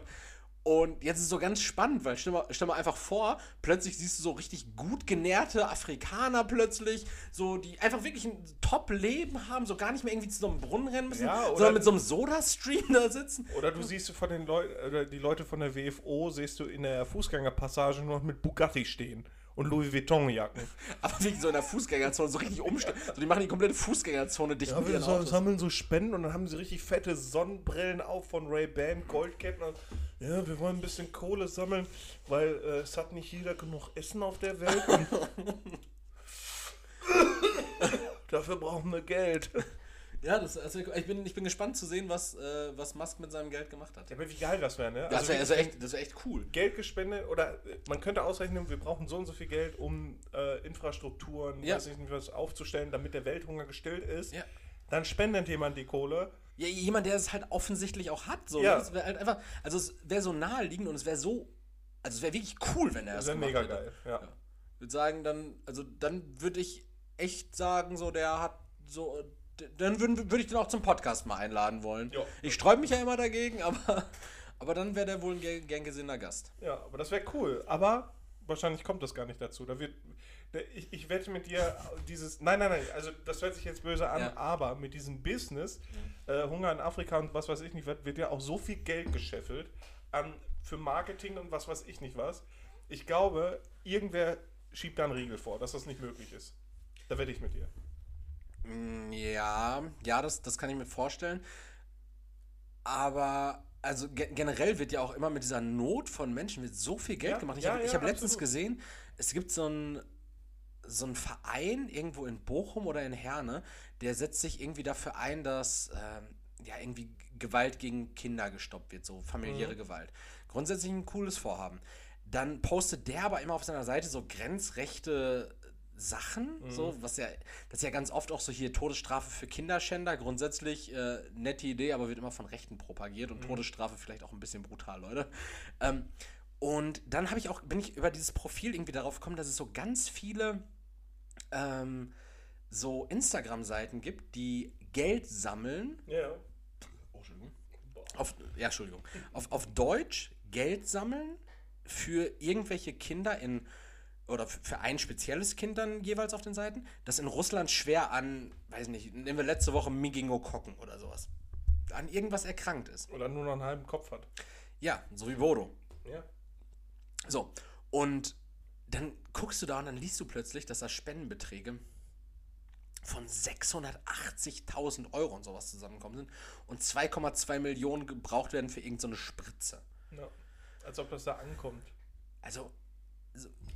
Und jetzt ist es so ganz spannend, weil stell mal, stell mal einfach vor, plötzlich siehst du so richtig gut genährte Afrikaner plötzlich, so die einfach wirklich ein Top-Leben haben, so gar nicht mehr irgendwie zu so einem Brunnen rennen müssen, Ja, oder- sondern mit so einem Soda-Stream da sitzen. Oder du siehst von den Leuten, oder die Leute von der WFO siehst du in der Fußgängerpassage noch mit Bugatti stehen und Louis Vuitton-Jacken. Aber wirklich so in der Fußgängerzone, so richtig umstellen. So, die machen die komplette Fußgängerzone dicht Ja, mit wir ihren so, Autos. sammeln so Spenden und dann haben sie richtig fette Sonnenbrillen auf von Ray-Ban, Goldketten. Und, ja, wir wollen ein bisschen Kohle sammeln, weil äh, es hat nicht jeder genug Essen auf der Welt. Dafür brauchen wir Geld. Ja, das, also ich, bin, ich bin gespannt zu sehen, was, äh, was Musk mit seinem Geld gemacht hat. Ja, aber wie geil das wäre, ne? Das wäre wirklich, also echt, das wär echt cool. Geld gespendet oder äh, man könnte ausrechnen, wir brauchen so und so viel Geld, um äh, Infrastrukturen, Ja. weiß ich nicht was, aufzustellen, damit der Welthunger gestillt ist. Ja. Dann spendet jemand die Kohle. Ja, jemand, der es halt offensichtlich auch hat. So, Ja. ne? Das wäre halt einfach, also es wäre so naheliegend und es wäre so, also es wäre wirklich cool, wenn er Das das wäre gemacht mega hätte. geil. Ja. Ja. Ich würde sagen, dann, also dann würde ich echt sagen, so der hat so, dann würde würd ich den auch zum Podcast mal einladen wollen. Ja. Ich sträube mich ja immer dagegen, aber, aber dann wäre der wohl ein gern, gern gesehener Gast. Ja, aber das wäre cool. Aber wahrscheinlich kommt das gar nicht dazu. Da wird, da, ich, ich wette mit dir dieses. Nein, nein, nein. Also das hört sich jetzt böse an, Ja. aber mit diesem Business, äh, Hunger in Afrika und was weiß ich nicht, wird, wird ja auch so viel Geld gescheffelt an für Marketing und was weiß ich nicht was. Ich glaube, irgendwer schiebt da einen Riegel vor, dass das nicht möglich ist. Da wette ich mit dir. Mm, Ja, ja, das, das kann ich mir vorstellen. Aber also ge generell wird ja auch immer mit dieser Not von Menschen wird so viel Geld Ja, gemacht. Ich ja, habe ja, hab letztens gesehen, es gibt so einen so Verein irgendwo in Bochum oder in Herne, der setzt sich irgendwie dafür ein, dass ähm, ja irgendwie Gewalt gegen Kinder gestoppt wird, so familiäre Mhm. Gewalt. Grundsätzlich ein cooles Vorhaben. Dann postet der aber immer auf seiner Seite so grenzrechte Sachen, Mhm. so, was ja, das ist ja ganz oft auch so hier Todesstrafe für Kinderschänder, grundsätzlich äh, nette Idee, aber wird immer von Rechten propagiert Mhm. und Todesstrafe vielleicht auch ein bisschen brutal, Leute. Ähm, und dann habe ich auch, bin ich über dieses Profil irgendwie darauf gekommen, dass es so ganz viele ähm, so Instagram-Seiten gibt, die Geld sammeln. Ja. Oh, Entschuldigung. Auf, ja, Entschuldigung. Auf, auf Deutsch Geld sammeln für irgendwelche Kinder in oder für ein spezielles Kind dann jeweils auf den Seiten, das in Russland schwer an, weiß nicht, nehmen wir letzte Woche Migingokokken oder sowas, an irgendwas erkrankt ist. Oder nur noch einen halben Kopf hat. Ja, so wie Bodo. Ja. So, und dann guckst du da und dann liest du plötzlich, dass da Spendenbeträge von 680.000 Euro und sowas zusammenkommen sind und 2,2 Millionen gebraucht werden für irgendeine so Spritze. ja. Als ob das da ankommt. Also, so,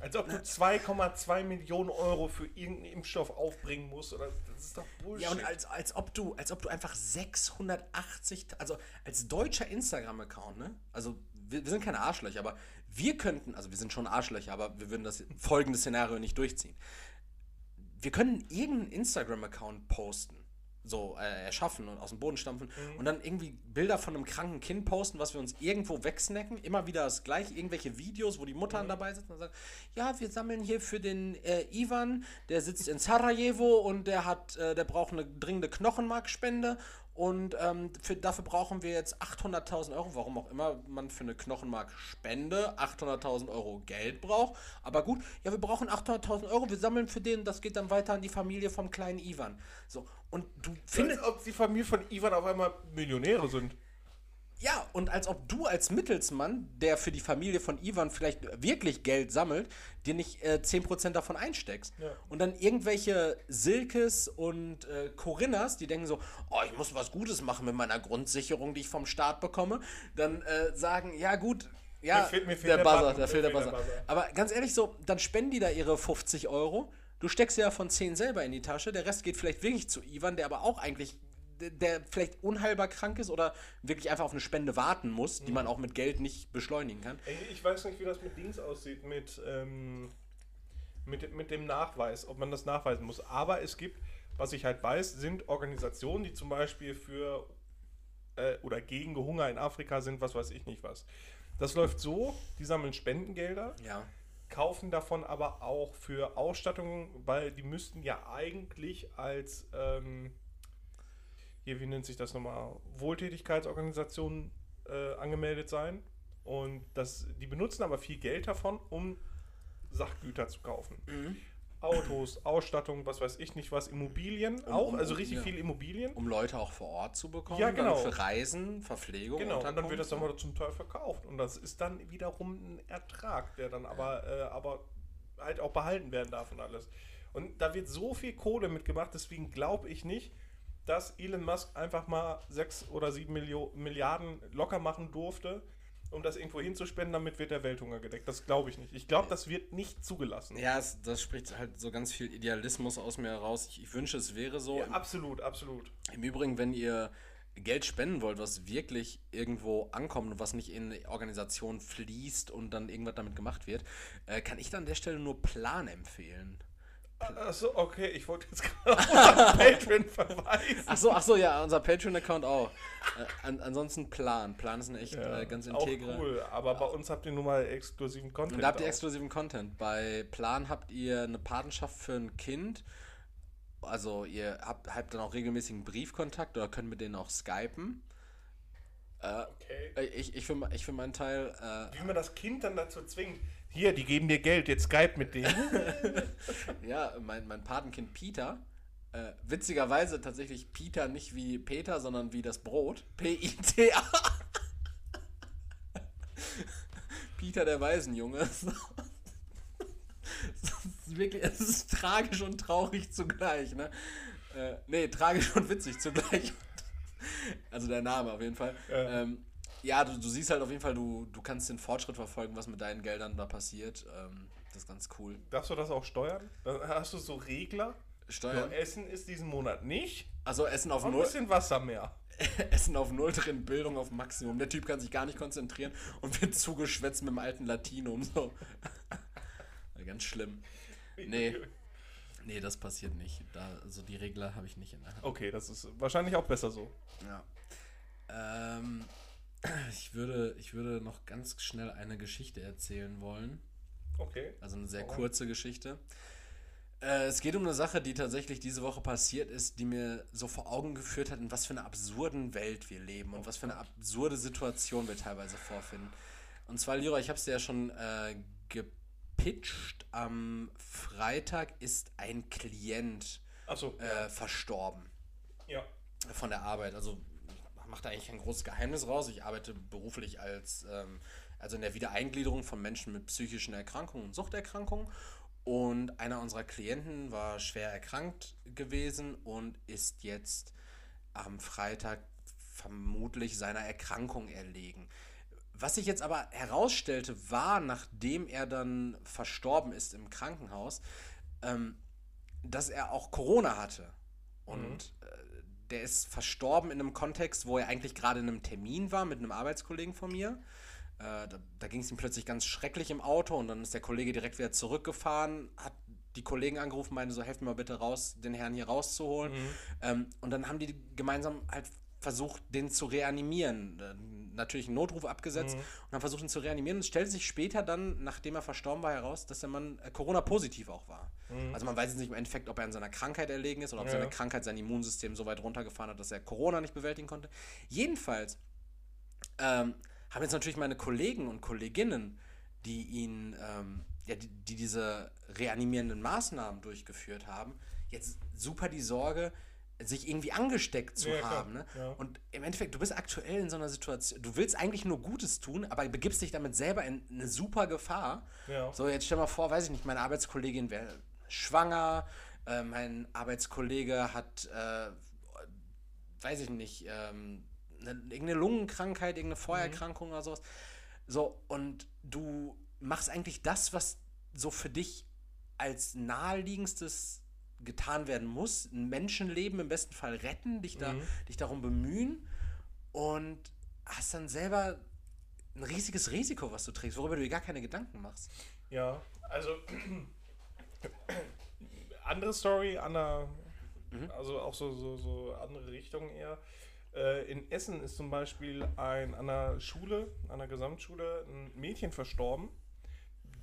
Als ob du 2,2 Millionen Euro für irgendeinen Impfstoff aufbringen musst. Oder, das ist doch Bullshit. ja, und als, als, ob du, als ob du einfach 680, also als deutscher Instagram-Account, ne? Also, wir, wir sind keine Arschlöcher, aber wir könnten, also wir sind schon Arschlöcher, aber wir würden das folgende Szenario nicht durchziehen. Wir können irgendeinen Instagram-Account posten, so äh, erschaffen und aus dem Boden stampfen und dann irgendwie Bilder von einem kranken Kind posten, was wir uns irgendwo wegsnacken, immer wieder das gleiche, irgendwelche Videos, wo die Mutter dabei sitzt und sagt, ja, wir sammeln hier für den äh, Ivan, der sitzt in Sarajevo und der hat, äh, der braucht eine dringende Knochenmarkspende und ähm, für, dafür brauchen wir jetzt 800.000 Euro, warum auch immer man für eine Knochenmarkspende 800.000 Euro Geld braucht. Aber gut, ja, wir brauchen 800.000 Euro, wir sammeln für den, das geht dann weiter an die Familie vom kleinen Ivan. So, und du findest, Als ob die Familie von Ivan auf einmal Millionäre sind. Ja, und als ob du als Mittelsmann, der für die Familie von Ivan vielleicht wirklich Geld sammelt, dir nicht äh, 10% davon einsteckst. Ja. Und dann irgendwelche Silkes und äh, Corinnas, die denken so, oh, ich muss was Gutes machen mit meiner Grundsicherung, die ich vom Staat bekomme, dann äh, sagen, ja gut, ja, Mir fehlt- mir fehlt der, der Buzzer, Button, da mir fehlt der fehlt der Buzzer. Buzzer. Aber ganz ehrlich so, dann spenden die da ihre 50 Euro, du steckst ja von 10 selber in die Tasche, der Rest geht vielleicht wirklich zu Ivan, der aber auch eigentlich der- vielleicht unheilbar krank ist oder wirklich einfach auf eine Spende warten muss, Mhm. die man auch mit Geld nicht beschleunigen kann. Ich weiß nicht, wie das mit Dings aussieht, mit, ähm, mit, mit dem Nachweis, ob man das nachweisen muss. Aber es gibt, was ich halt weiß, sind Organisationen, die zum Beispiel für äh, oder gegen Hunger in Afrika sind, was weiß ich nicht was. Das läuft so, die sammeln Spendengelder, Ja. kaufen davon aber auch für Ausstattung, weil die müssten ja eigentlich als, ähm, hier, wie nennt sich das nochmal, Wohltätigkeitsorganisation äh, angemeldet sein. Und das, die benutzen aber viel Geld davon, um Sachgüter zu kaufen. Autos, Ausstattung, was weiß ich nicht was, Immobilien Um- auch, um- also richtig ja. viel Immobilien. Um Leute auch vor Ort zu bekommen. Ja, genau. Für Reisen, Verpflegung. Genau, und dann wird das dann mal zum Teil verkauft. Und das ist dann wiederum ein Ertrag, der dann aber, äh, aber halt auch behalten werden darf und alles. Und da wird so viel Kohle mitgemacht, deswegen glaube ich nicht, dass Elon Musk einfach mal 6 oder 7 Millio Milliarden locker machen durfte, um das irgendwo hinzuspenden, damit wird der Welthunger gedeckt. Das glaube ich nicht. Ich glaube, das wird nicht zugelassen. Ja, es, das spricht halt so ganz viel Idealismus aus mir heraus. Ich, ich wünsche, es wäre so. Ja, absolut, absolut. Im Übrigen, wenn ihr Geld spenden wollt, was wirklich irgendwo ankommt und was nicht in eine Organisation fließt und dann irgendwas damit gemacht wird, äh, kann ich dann an der Stelle nur Plan empfehlen. Achso, okay, ich wollte jetzt gerade auf unseren Patreon verweisen. Ach so, ach so, ja, unser Patreon-Account auch. Äh, an, ansonsten Plan. Plan ist ein echt Ja, äh, ganz auch integre. cool, aber bei uns habt ihr nun mal exklusiven Content. Und da habt ihr auch. exklusiven Content. Bei Plan habt ihr eine Patenschaft für ein Kind. Also ihr habt, habt dann auch regelmäßigen Briefkontakt oder könnt mit denen auch skypen. Äh, Okay. ich, ich, für, ich für meinen Teil, äh, Wie man das Kind dann dazu zwingt. Hier, die geben dir Geld, jetzt Skype mit denen. ja, mein, mein Patenkind Peter, äh, witzigerweise tatsächlich Peter nicht wie Peter, sondern wie das Brot. P-I-T-A. Peter der Waisenjunge. Es ist wirklich, es ist tragisch und traurig zugleich, ne? Äh, nee, tragisch und witzig zugleich. Also der Name auf jeden Fall. Ja. Ähm, ja, du, du siehst halt auf jeden Fall, du, du kannst den Fortschritt verfolgen, was mit deinen Geldern da passiert. Ähm, das ist ganz cool. Darfst du das auch steuern? Dann hast du so Regler. So, Steuern. Essen ist diesen Monat nicht. Also Essen auf Und ein Null, bisschen Wasser mehr. Essen auf Null drin, Bildung auf Maximum. Der Typ kann sich gar nicht konzentrieren und wird zugeschwätzt mit dem alten Latinum. So. Ganz schlimm. Nee. Nee, das passiert nicht. Da, also die Regler habe ich nicht in der Hand. Okay, das ist wahrscheinlich auch besser so. Ja. Ähm, ich, würde, ich würde noch ganz schnell eine Geschichte erzählen wollen. Okay. Also eine sehr kurze Geschichte. Äh, es geht um eine Sache, die tatsächlich diese Woche passiert ist, die mir so vor Augen geführt hat, in was für einer absurden Welt wir leben und was für eine absurde Situation wir teilweise vorfinden. Und zwar, Lyra, ich habe es dir ja schon äh, gepitcht. Am Freitag ist ein Klient Achso, äh, verstorben ja. von der Arbeit. Also mache da eigentlich kein großes Geheimnis raus. Ich arbeite beruflich als, ähm, also in der Wiedereingliederung von Menschen mit psychischen Erkrankungen und Suchterkrankungen. Und einer unserer Klienten war schwer erkrankt gewesen und ist jetzt am Freitag vermutlich seiner Erkrankung erlegen. Was sich jetzt aber herausstellte, war, nachdem er dann verstorben ist im Krankenhaus, ähm, dass er auch Corona hatte. Und äh, der ist verstorben in einem Kontext, wo er eigentlich gerade in einem Termin war mit einem Arbeitskollegen von mir. Äh, da da ging es ihm plötzlich ganz schrecklich im Auto und dann ist der Kollege direkt wieder zurückgefahren, hat die Kollegen angerufen, meinte so, helft mir mal bitte raus, den Herrn hier rauszuholen. Ähm, und dann haben die gemeinsam halt versucht, den zu reanimieren. Äh, Natürlich einen Notruf abgesetzt und haben versucht, ihn zu reanimieren. Und es stellte sich später dann, nachdem er verstorben war, heraus, dass der Mann äh, Corona-positiv auch war. Also man weiß jetzt nicht im Endeffekt, ob er an seiner Krankheit erlegen ist oder ob Ja. seine Krankheit sein Immunsystem so weit runtergefahren hat, dass er Corona nicht bewältigen konnte. Jedenfalls ähm, haben jetzt natürlich meine Kollegen und Kolleginnen, die ihn, ähm, ja, die, die diese reanimierenden Maßnahmen durchgeführt haben, jetzt super die Sorge, sich irgendwie angesteckt zu Ja, haben. Ne? ja. Und im Endeffekt, du bist aktuell in so einer Situation, du willst eigentlich nur Gutes tun, aber begibst dich damit selber in eine super Gefahr. Ja. So, jetzt stell mal vor, weiß ich nicht, meine Arbeitskollegin wäre schwanger, äh, mein Arbeitskollege hat, äh, weiß ich nicht, ähm, eine, irgendeine Lungenkrankheit, irgendeine Vorerkrankung oder sowas. So, und du machst eigentlich das, was so für dich als naheliegendstes getan werden muss. Ein Menschenleben im besten Fall retten, dich, da, dich darum bemühen und hast dann selber ein riesiges Risiko, was du trägst, worüber du dir gar keine Gedanken machst. Ja, also andere Story, Anna, also auch so, so, so andere Richtungen eher. Äh, in Essen ist zum Beispiel ein, an einer Schule, an einer Gesamtschule, ein Mädchen verstorben.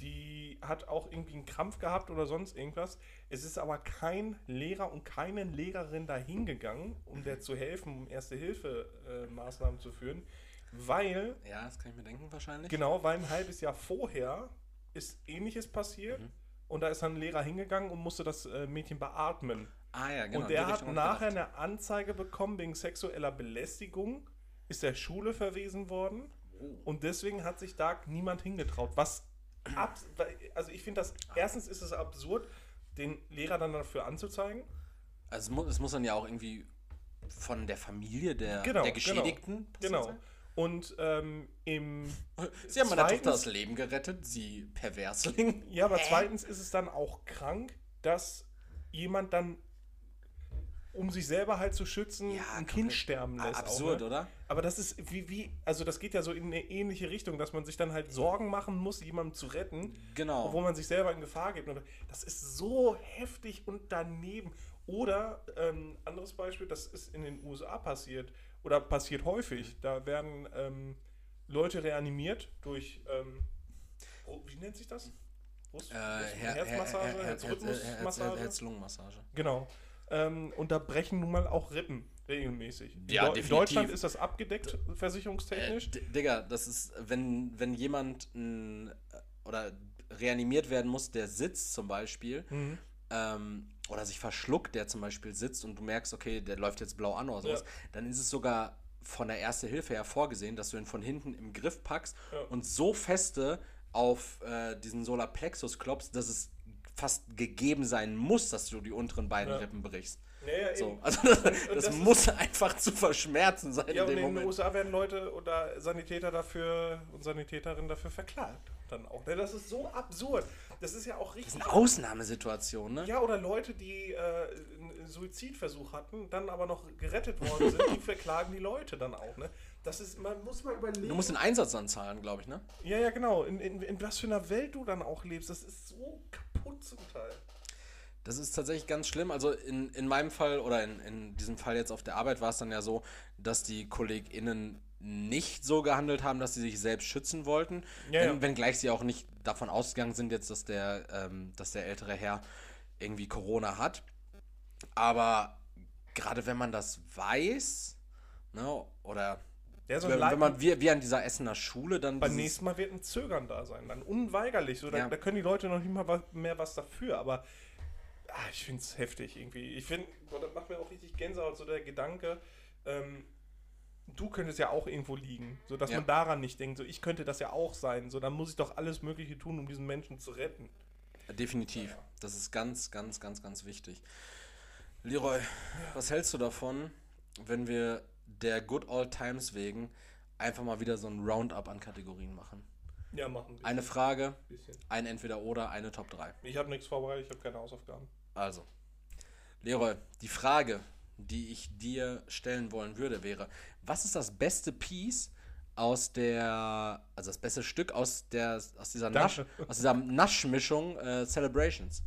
Die hat auch irgendwie einen Krampf gehabt oder sonst irgendwas. Es ist aber kein Lehrer und keine Lehrerin dahin gegangen, um der zu helfen, um Erste-Hilfe-Maßnahmen zu führen, weil, Ja, das kann ich mir denken wahrscheinlich. genau, weil ein halbes Jahr vorher ist Ähnliches passiert Mhm. Und da ist dann ein Lehrer hingegangen und musste das äh, Mädchen beatmen. Ah ja, genau. und der hat nachher eine Anzeige bekommen wegen sexueller Belästigung, ist der Schule verwiesen worden Oh. und deswegen hat sich da niemand hingetraut. Was abs also ich finde das erstens ist es absurd, den Lehrer dann dafür anzuzeigen. Also es muss, es muss dann ja auch irgendwie von der Familie der, Genau, der genau. Geschädigten passiert Genau. Und ähm, im Sie haben meiner Tochter das Leben gerettet, sie Perversling. ja, aber zweitens ist es dann auch krank, dass jemand dann um sich selber halt zu schützen, Ja, ein Kind sterben lässt. Absurd, auch, ne? oder? Aber das ist wie, wie, also das geht ja so in eine ähnliche Richtung, dass man sich dann halt Sorgen machen muss, jemanden zu retten, Genau. obwohl man sich selber in Gefahr gibt. Und Das ist so heftig und daneben. Oder, ähm, anderes Beispiel, das ist in den USA passiert oder passiert häufig. Da werden ähm, Leute reanimiert durch, ähm, oh, wie nennt sich das? Brust, Äh, Her Her Herzmassage, Her Her Herz Herzrhythmusmassage. Herz-Lungen-Massage. Genau. Ähm, und da brechen nun mal auch Rippen regelmäßig. In Ja, in definitiv. Deutschland ist das abgedeckt, versicherungstechnisch. Äh, D- Digga, das ist, wenn, wenn jemand n, oder reanimiert werden muss, der sitzt zum Beispiel, Mhm. Ähm, oder sich verschluckt, der zum Beispiel sitzt und du merkst, okay, der läuft jetzt blau an oder sowas, Ja. dann ist es sogar von der Erste Hilfe her vorgesehen, dass du ihn von hinten im Griff packst Ja. und so feste auf äh, diesen Solarplexus klopfst, dass es fast gegeben sein muss, dass du die unteren beiden Ja. Rippen brichst. Ja, ja, So, also das, und das, muss einfach zu verschmerzen sein Ja, in und dem in den. USA werden Leute oder Sanitäter dafür und Sanitäterinnen dafür verklagt. Dann auch. Ne? Das ist so absurd. Das ist ja auch richtig. Das ist eine Ausnahmesituation, ne? Ja, oder Leute, die äh, einen Suizidversuch hatten, dann aber noch gerettet worden sind, die verklagen die Leute dann auch. Ne? Das ist, man muss mal überlegen. Du musst den Einsatz dann zahlen, glaube ich, ne? ja, ja, genau. In, in, in was für einer Welt du dann auch lebst, das ist so kaputt zum Teil. Das ist tatsächlich ganz schlimm. Also in, in meinem Fall oder in, in diesem Fall jetzt auf der Arbeit war es dann ja so, dass die KollegInnen nicht so gehandelt haben, dass sie sich selbst schützen wollten. Ja, wenn, ja. Wenngleich sie auch nicht davon ausgegangen sind, jetzt, dass der, ähm, dass der ältere Herr irgendwie Corona hat. Aber gerade wenn man das weiß, ne, oder Ja, so wenn, wenn man wie, wie an dieser Essener Schule dann Beim nächsten Mal wird ein Zögern da sein. Dann unweigerlich. So, da, da können die Leute noch nicht mal was, mehr was dafür. Aber ah, ich finde es heftig irgendwie. Ich finde, das macht mir auch richtig Gänsehaut, so der Gedanke, ähm, du könntest ja auch irgendwo liegen. So dass Ja. man daran nicht denkt, so ich könnte das ja auch sein. So, dann muss ich doch alles Mögliche tun, um diesen Menschen zu retten. Definitiv. Das ist ganz, ganz, ganz, ganz wichtig. Leroy, was hältst du davon, wenn wir der Good Old Times wegen einfach mal wieder so ein Roundup an Kategorien machen? Ja, machen wir. Eine Frage, bisschen. ein Entweder-Oder, eine Top 3. Ich habe nichts vorbereitet, ich habe keine Hausaufgaben. Also, Leroy, die Frage, die ich dir stellen wollen würde, wäre: Was ist das beste Piece aus der, also das beste Stück aus der, aus dieser, Nasch, aus dieser Naschmischung äh, Celebrations?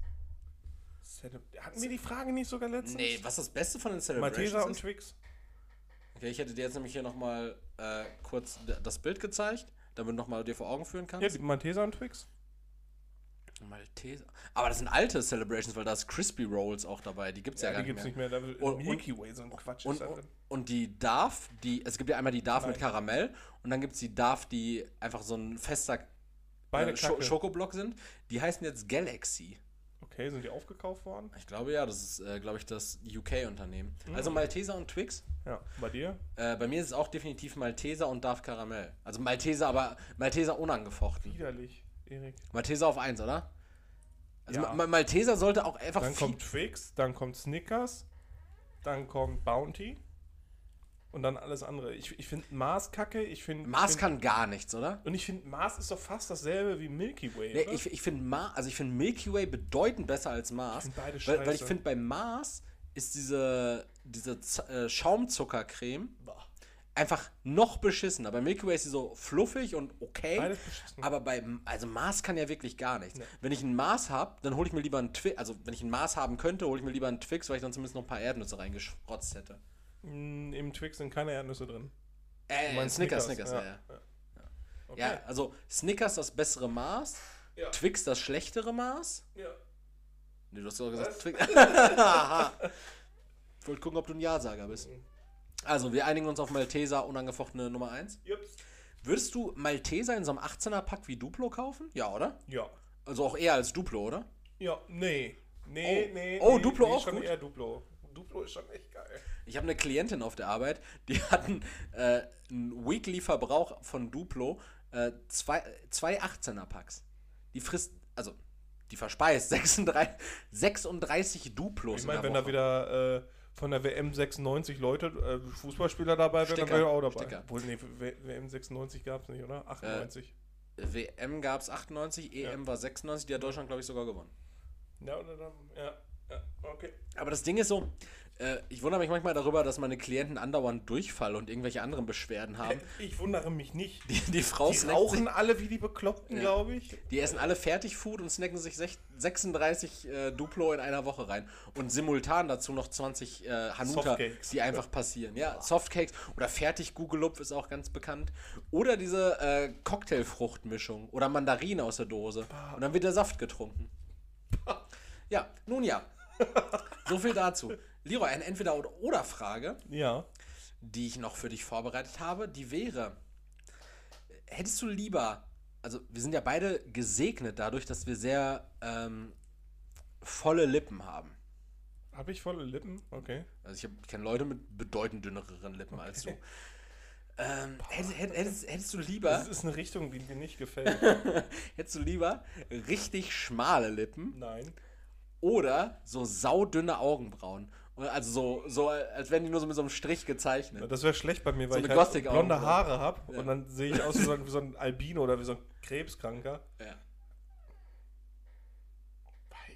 Hatten wir die Frage nicht sogar letztens? Nee, was das Beste von den Celebrations Malteser und ist? Twix. Okay, ich hätte dir jetzt nämlich hier nochmal äh, kurz das Bild gezeigt, damit du nochmal dir vor Augen führen Ja, kannst. die Malteser und Twix. Malteser. Aber das sind alte Celebrations, weil da ist Crispy Rolls auch dabei. Die gibt's ja, Ja, gar die nicht gibt's mehr. nicht mehr. Da, Und- Milky Way, so ein Quatsch Und, ist da und, drin. und die Darf, die, es gibt ja einmal die Darf mit Nein. Karamell und dann gibt es die Darf, die einfach so ein fester Beide äh, Kacke. Schokoblock sind. Die heißen jetzt Galaxy. Okay, sind die aufgekauft worden? Ich glaube ja, das ist, äh, glaube ich, das UK-Unternehmen. Mhm. Also Malteser und Twix. Ja. Bei dir? Äh, bei mir ist es auch definitiv Malteser und Darf Karamell. Also Malteser, aber Malteser unangefochten. Widerlich, Erik. Malteser auf 1, oder? Also Ja. Ma Malteser sollte auch einfach Dann kommt Twix, dann kommt Snickers, dann kommt Bounty und dann alles andere. Ich, ich finde Mars kacke, ich finde. Mars find, kann gar nichts, oder? Und ich finde, Mars ist doch fast dasselbe wie Milky Way. Nee, oder? ich ich finde also ich finde Milky Way bedeutend besser als Mars. Ich find beide weil, weil ich scheiße. finde, bei Mars ist diese, diese Z äh, Schaumzuckercreme Boah, einfach noch beschissener. Bei Milky Way ist sie so fluffig und okay. Beschissen. Aber bei, also Mars kann ja wirklich gar nichts. Nee. Wenn ich ein Mars habe, dann hole ich mir lieber einen Twix, also wenn ich ein Mars haben könnte, hole ich mir lieber einen Twix, weil ich dann zumindest noch ein paar Erdnüsse reingeschrotzt hätte. Mm, Im Twix sind keine Erdnüsse drin. Äh, meinst Snickers, Snickers, ja, ja. Okay. Ja, also Snickers das bessere Maß, Ja. Twix das schlechtere Maß? Ja. Nee, du hast doch gesagt Was? Twix. ich wollte gucken, ob du ein Ja-Sager bist. Also, wir einigen uns auf Malteser unangefochtene Nummer 1. Jups. Würdest du Malteser in so einem 18er-Pack wie Duplo kaufen? Ja, oder? Ja. Also auch eher als Duplo, oder? Ja, nee. Nee, Oh. nee. Oh, nee, Duplo nee, auch schon gut? eher Duplo. Duplo ist schon echt geil. Ich habe eine Klientin auf der Arbeit, die hatten äh, einen Weekly-Verbrauch von Duplo, äh, zwei, zwei 18er-Packs. Die frisst, also die verspeist 36, 36 Duplos Ich meine, in wenn der da Woche. wieder äh, von der WM 96 Leute, äh, Fußballspieler dabei wären, dann wäre ich auch dabei. Obwohl, nee, WM 96 gab es nicht, oder? 98. WM gab es 98, EM war 96, die hat Deutschland, glaube ich, sogar gewonnen. Ja, oder dann, ja, ja, okay. Aber das Ding ist so, äh, ich wundere mich manchmal darüber, dass meine Klienten andauernd Durchfall und irgendwelche anderen Beschwerden haben. Ich wundere mich nicht. Die, die Frau Die rauchen sich, alle wie die Bekloppten, Ja. glaube ich. die essen alle Fertigfood und snacken sich sech- 36 äh, Duplo in einer Woche rein. Und simultan dazu noch 20 äh, Hanuta, Softcakes. die einfach passieren. Ja, Softcakes oder Fertig-Gugelupf ist auch ganz bekannt. Oder diese äh, Cocktailfruchtmischung oder Mandarine aus der Dose. Und dann wird der Saft getrunken. Ja, nun ja. So viel dazu. Leroy, eine Entweder-Oder-Frage. Ja. die ich noch für dich vorbereitet habe, die wäre, hättest du lieber, also wir sind ja beide gesegnet dadurch, dass wir sehr ähm, volle Lippen haben. Habe ich volle Lippen? Okay. Also ich, ich kenne Leute mit bedeutend dünneren Lippen als du. Ähm, hättest, hättest, hättest du lieber, Das ist eine Richtung, die mir nicht gefällt. hättest du lieber richtig schmale Lippen Nein. oder so saudünne Augenbrauen? Also so, so, als wären die nur so mit so einem Strich gezeichnet. Das wäre schlecht bei mir, weil So ich halt blonde? Haare habe Ja. und dann sehe ich aus wie so, ein, wie so ein Albino oder wie so ein Krebskranker. Ja.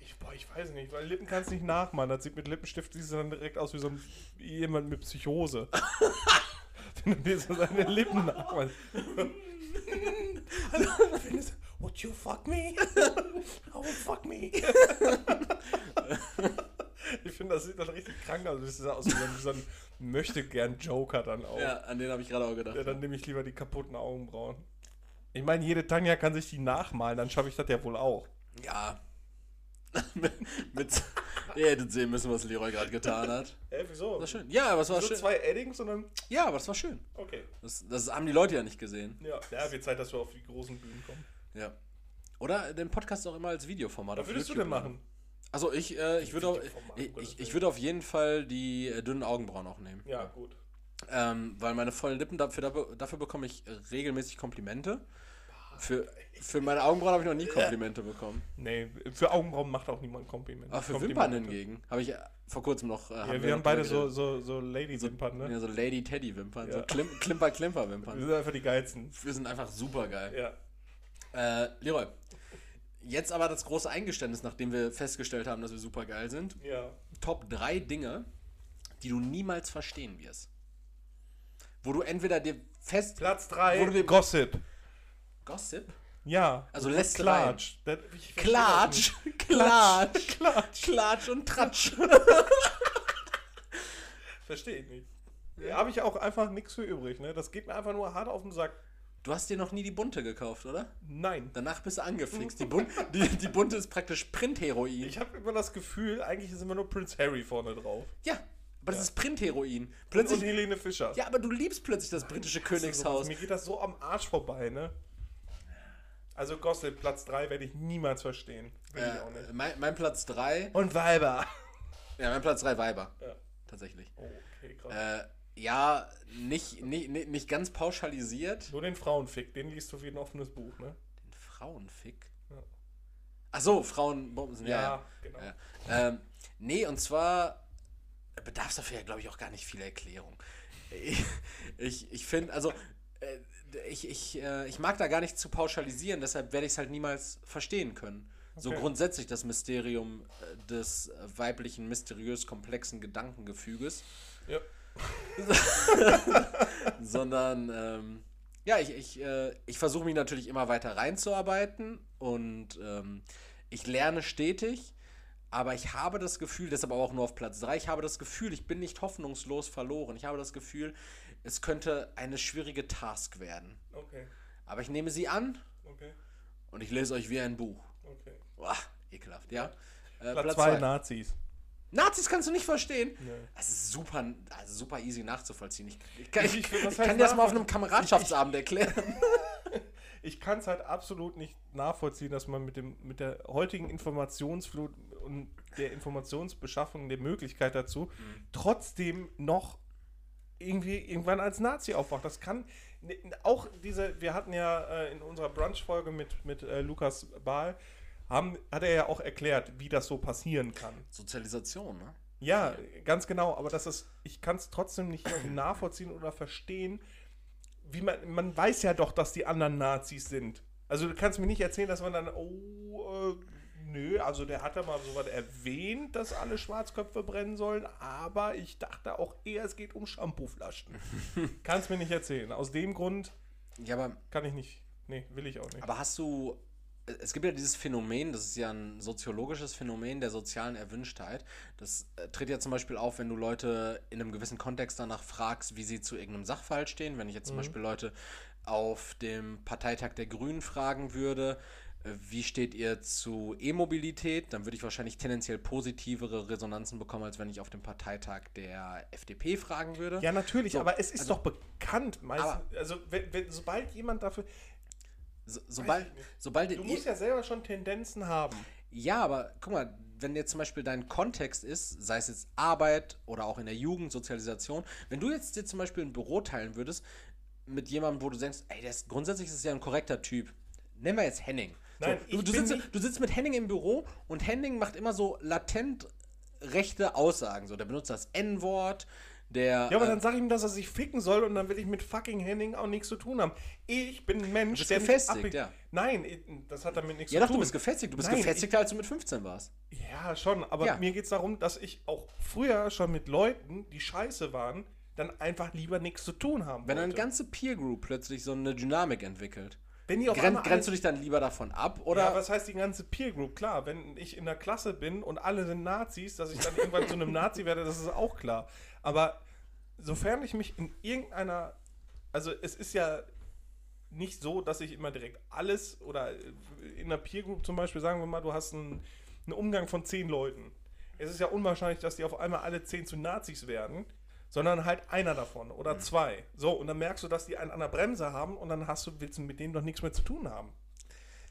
Ich, boah, ich weiß nicht, weil Lippen kannst du nicht nachmachen. Das sieht mit Lippenstift siehst du dann direkt aus wie so ein jemand mit Psychose. Wenn du dir so seine Lippen nachmachst. Would you fuck me? Oh, fuck me. ich finde, das sieht dann richtig krank aus. Das sieht aus wie so ein, Möchte-gern-Joker dann auch. ja, an den habe ich gerade auch gedacht. Ja, dann nehme ich lieber die kaputten Augenbrauen. Ich meine, jede Tanja kann sich die nachmalen, dann schaffe ich das ja wohl auch. Ja. mit, ihr hättet sehen müssen, was Leroy gerade getan hat. Hä, wieso? Das war schön. Ja, aber es war so schön. zwei Eddings und dann. Ja, aber es war schön. Okay. Das, das haben die Leute ja nicht gesehen. Ja, ja wird Zeit, dass wir auf die großen Bühnen kommen. Ja. Oder den Podcast auch immer als Videoformat. Was würdest du YouTube denn machen? Also ich, äh, ich würde auf, ich, ich, würde auf jeden Fall die äh, dünnen Augenbrauen auch nehmen. Ja, gut. Ähm, weil meine vollen Lippen, dafür, dafür, bekomme ich regelmäßig Komplimente. Für, für meine Augenbrauen habe ich noch nie Komplimente bekommen. Nee, für Augenbrauen macht auch niemand Kompliment. Aber für Komplimente. Wimpern hingegen habe ich äh, vor kurzem noch. Äh, Ja, wir, noch haben beide so, so, so Lady-Wimpern, ne? Ja, so Lady-Teddy-Wimpern, so Ja. Klim Klimper-Klimper Wir sind einfach die geilsten. Wir sind einfach super geil. Ja. Äh, Leroy, jetzt aber das große Eingeständnis, nachdem wir festgestellt haben, dass wir super geil sind. Ja. Top 3 Dinge, die du niemals verstehen wirst. Wo du entweder dir fest. Platz 3, Wo du den- Gossip. Gossip? Ja. Also lässt Klatsch. Das- Klatsch! Klatsch! Klatsch. Klatsch und Tratsch! Verstehe ich nicht. Da habe ich auch einfach nichts für übrig, ne? Das geht mir einfach nur hart auf den Sack. Du hast dir noch nie die bunte gekauft, oder? Nein. Danach bist du angefixt. Die, Bun die, die bunte ist praktisch Printheroin. Ich habe immer das Gefühl, eigentlich ist immer nur Prince Harry vorne drauf. Ja, aber das ist Printheroin. Plötzlich. und Helene Fischer. Ja, aber du liebst plötzlich das britische Königshaus. Mir geht das so am Arsch vorbei, ne? Also Gossip, Platz 3 werde ich niemals verstehen. Ich Äh, nicht. mein, mein Platz 3. Und Weiber. Ja, mein Platz 3 Weiber. Ja. Tatsächlich. Oh, okay, krass. Äh, ja, nicht, nicht, nicht, nicht ganz pauschalisiert. Nur den Frauenfick, den liest du wie ein offenes Buch, ne? Den Frauenfick. Ja. Ach so, Frauenbomben. Ja, ja. genau. ja. Ähm, nee, und zwar bedarf es dafür ja, glaube ich, auch gar nicht viel Erklärung. Ich, ich, ich finde, also, äh, ich, ich, äh, ich mag da gar nicht zu pauschalisieren, deshalb werde ich es halt niemals verstehen können. So Okay. grundsätzlich das Mysterium äh, des äh, weiblichen, mysteriös komplexen Gedankengefüges. Ja. sondern ähm, ja, ich, ich, äh, ich versuche mich natürlich immer weiter reinzuarbeiten und ähm, ich lerne stetig, aber ich habe das Gefühl, deshalb aber auch nur auf Platz 3, ich habe das Gefühl, ich bin nicht hoffnungslos verloren. Ich habe das Gefühl, es könnte eine schwierige Task werden. Okay, Aber ich nehme sie an okay. Und ich lese euch wie ein Buch. Okay. Boah, ekelhaft, ja. Äh, Platz 2 Nazis. Nazis kannst du nicht verstehen. Nee. Das ist super, also super easy nachzuvollziehen. Ich, ich kann, Ich- ich, ich- kann dir das mal auf einem? Kameradschaftsabend erklären. Ich kann es halt absolut nicht nachvollziehen, dass man mit, dem, mit der heutigen Informationsflut und der Informationsbeschaffung, der Möglichkeit dazu, trotzdem noch irgendwie irgendwann als Nazi aufwacht. Das kann ne- auch diese, wir hatten ja äh, in unserer Brunch-Folge mit, mit äh, Lukas Bahl, haben, hat er ja auch erklärt, wie das so passieren kann. Sozialisation, ne? Ja, ganz genau, aber das ist, ich kann es trotzdem nicht nachvollziehen oder verstehen, wie man, man weiß ja doch, dass die anderen Nazis sind. Also du kannst mir nicht erzählen, dass man dann, oh, äh, nö, also der hat ja mal so was erwähnt, dass alle Schwarzköpfe brennen sollen, aber ich dachte auch eher, es geht um Shampooflaschen. kannst mir nicht erzählen. Aus dem Grund Ja, aber kann ich nicht, nee, will ich auch nicht. Aber hast du, es gibt ja dieses Phänomen, das ist ja ein soziologisches Phänomen der sozialen Erwünschtheit. Das äh, tritt ja zum Beispiel auf, wenn du Leute in einem gewissen Kontext danach fragst, wie sie zu irgendeinem Sachverhalt stehen. Wenn ich jetzt zum Beispiel Leute auf dem Parteitag der Grünen fragen würde, äh, wie steht ihr zu E-Mobilität, dann würde ich wahrscheinlich tendenziell positivere Resonanzen bekommen, als wenn ich auf dem Parteitag der FDP fragen würde. Ja, natürlich, So, aber es ist also- doch bekannt, meist, Aber- also wenn, wenn, sobald jemand dafür, So, sobald, sobald du musst ja selber schon Tendenzen haben. Ja, aber guck mal, wenn jetzt zum Beispiel dein Kontext ist, sei es jetzt Arbeit oder auch in der Jugend, Sozialisation, wenn du jetzt dir zum Beispiel ein Büro teilen würdest mit jemandem, wo du denkst, ey, ist, grundsätzlich ist es ja ein korrekter Typ. Nennen wir jetzt Henning. Nein, so, du, du, sitzt, du sitzt mit Henning im Büro und Henning macht immer so latent rechte Aussagen. So, der benutzt das N-Wort, der. Ja, aber äh, dann sag ich ihm, dass er sich ficken soll und dann will ich mit fucking Henning auch nichts zu tun haben. Ich bin ein Mensch, bist der gefestigt, ja. Nein, ich- das hat damit nichts ja, zu doch, tun. du bist gefestigt. Du bist Nein, gefestigter, als du mit 15 warst. Ich, ja, schon, aber Ja. mir geht es darum, dass ich auch früher schon mit Leuten, die scheiße waren, dann einfach lieber nichts zu tun haben Wenn eine ganze Peer Group plötzlich so eine Dynamik entwickelt. Wenn die auf Gren, grenzt du dich dann lieber davon ab oder Ja, was heißt die ganze Peer Group? Klar, wenn ich in der Klasse bin und alle sind Nazis, dass ich dann irgendwann zu einem Nazi werde, das ist auch klar. Aber sofern ich mich in irgendeiner, also es ist ja nicht so, dass ich immer direkt alles oder in einer Peer Group zum Beispiel, sagen wir mal, du hast einen, einen Umgang von zehn Leuten. Es ist ja unwahrscheinlich, dass die auf einmal alle zehn zu Nazis werden, sondern halt einer davon oder zwei. So, und dann merkst du, dass die einen an der Bremse haben und dann hast du, willst du mit denen doch nichts mehr zu tun haben.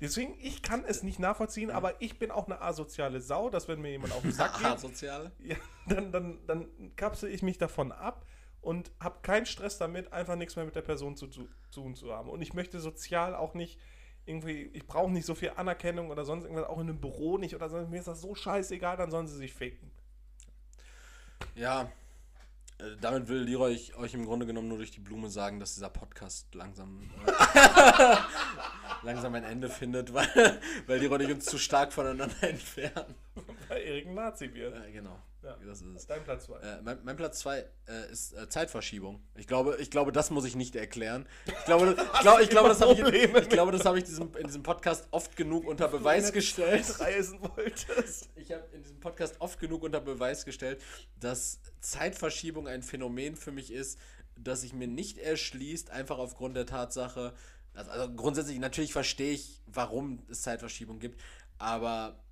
Deswegen, ich kann es nicht nachvollziehen, aber ich bin auch eine asoziale Sau, dass wenn mir jemand auf den Sack geht, soziale? ja, dann, dann, dann kapsel ich mich davon ab und habe keinen Stress damit, einfach nichts mehr mit der Person zu zu tun zu haben. Und ich möchte sozial auch nicht irgendwie, ich brauche nicht so viel Anerkennung oder sonst irgendwas, auch in einem Büro nicht oder sonst, mir ist das so scheißegal, dann sollen sie sich ficken. Ja, damit will Leroy euch, euch im Grunde genommen nur durch die Blume sagen, dass dieser Podcast langsam äh, langsam ein Ende findet, weil, weil Leroy und ich uns zu stark voneinander entfernen. Weil Erik ein Nazi wird. Äh, genau, Ja. das ist es. Dein Platz 2. Äh, mein, mein Platz 2 äh, ist äh, Zeitverschiebung. Ich glaube, ich glaube, das muss ich nicht erklären. Ich glaube, ich glaube, ich glaube, das habe ich, ich, glaube, das habe ich diesem, in diesem Podcast oft genug unter Beweis gestellt. reisen wolltest. Ich habe in diesem Podcast oft genug unter Beweis gestellt, dass Zeitverschiebung ein Phänomen für mich ist, das sich mir nicht erschließt, einfach aufgrund der Tatsache, also, also grundsätzlich, natürlich verstehe ich, warum es Zeitverschiebung gibt, aber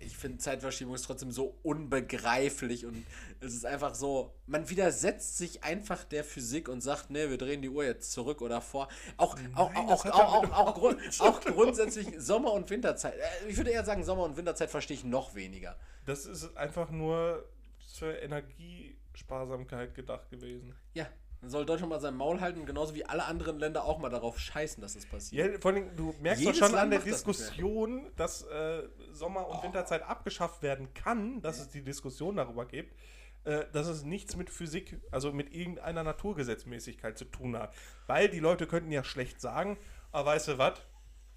ich finde Zeitverschiebung ist trotzdem so unbegreiflich und es ist einfach so, man widersetzt sich einfach der Physik und sagt, nee, wir drehen die Uhr jetzt zurück oder vor. Auch, auch, Nein, auch, auch, auch, auch, überhaupt grund, auch grundsätzlich Sommer- und Winterzeit. Äh, Ich würde eher sagen, Sommer- und Winterzeit verstehe ich noch weniger. Das ist einfach nur für Energiesparsamkeit gedacht gewesen. Ja, dann soll Deutschland mal sein Maul halten, genauso wie alle anderen Länder auch mal darauf scheißen, dass das passiert. Ja, vor allem, du merkst Jedes doch schon Land an der macht das. Diskussion, dass äh, Sommer- und Winterzeit abgeschafft werden kann, dass es die Diskussion darüber gibt, äh, dass es nichts mit Physik, also mit irgendeiner Naturgesetzmäßigkeit zu tun hat. Weil die Leute könnten ja schlecht sagen, aber weißt du was,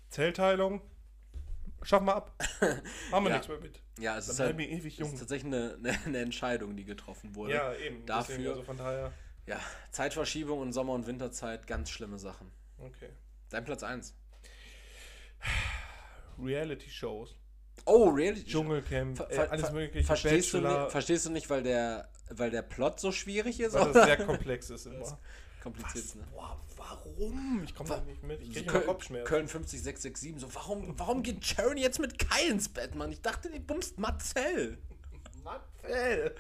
Zellteilung, schaffen wir ab. Haben wir Ja. nichts mehr mit. Ja, es Dann ist halt ewig jung. ist tatsächlich eine, eine, Entscheidung, die getroffen wurde. Ja, eben. Dafür, also von daher, ja, Zeitverschiebung und Sommer- und Winterzeit, ganz schlimme Sachen. okay. Dein Platz 1. Reality-Shows, Oh, Reality Dschungelcamp, Ver- äh, alles ver- mögliche, verstehst, du nicht, verstehst du nicht, weil der, weil der Plot so schwierig ist? weil oder? das sehr komplex ist immer. kompliziert, ne? Boah, warum? Ich komme da nicht mit. Ich kriege immer Köl Kopfschmerzen. Köln 50667, so, warum, warum geht Sharon jetzt mit Kai ins Bett, Mann? Ich dachte, die bumst Marcel. Marcel.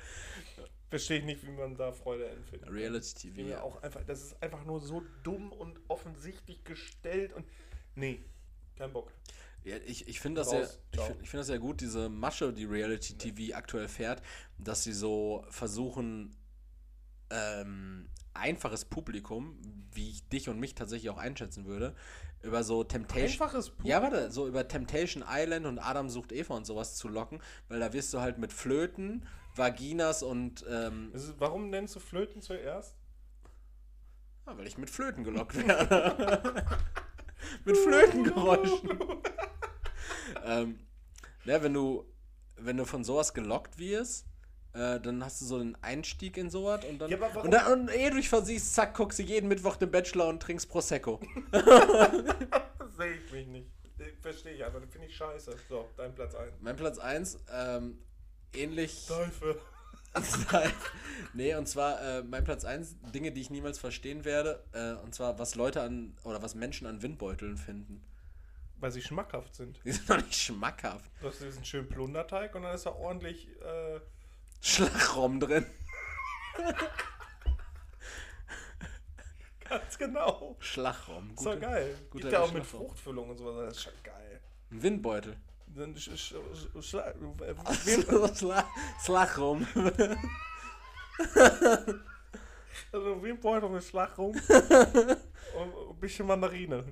Verstehe ich nicht, wie man da Freude empfindet. Reality TV, ja. auch einfach, das ist einfach nur so dumm und offensichtlich gestellt und. Nee, kein Bock. Ja, ich ich finde das, ja, Raus, ich find, ich find das ja gut, diese Masche, die Reality TV aktuell fährt, dass sie so versuchen, ähm, einfaches Publikum, wie ich dich und mich tatsächlich auch einschätzen würde, über so Temptation. Einfaches Puh. Ja, warte, so über Temptation Island und Adam sucht Eva und sowas zu locken, weil da wirst du halt mit Flöten, Vaginas und ähm, ist, warum nennst du Flöten zuerst? ja, weil ich mit Flöten gelockt werde. mit Flötengeräuschen. ähm, ja, wenn du, wenn du von sowas gelockt wirst, äh, dann hast du so einen Einstieg in sowas und dann. Ja, und, dann und ehe du versiehst, zack, guckst du jeden Mittwoch den Bachelor und trinkst Prosecco. Sehe ich mich nicht. Verstehe ich einfach, finde ich scheiße. So, dein Platz 1. mein Platz 1, ähm, ähnlich. Teufel. Nee, und zwar äh, mein Platz 1, Dinge, die ich niemals verstehen werde, äh, und zwar, was Leute an, oder was Menschen an Windbeuteln finden. Weil sie schmackhaft sind. Die sind doch nicht schmackhaft. Du hast diesen schönen Plunderteig und dann ist da ordentlich. Äh, Schlagraum drin. ganz genau. Schlagraum. Ist doch geil. guter Gibt ja auch mit. Fruchtfüllung und sowas. Das ist schon geil. Ein Windbeutel. Dann sch, sch, sch, schla, Wim- Schla Schlagraum. also ein Windbeutel mit Schlag rum. und ein bisschen Mandarine.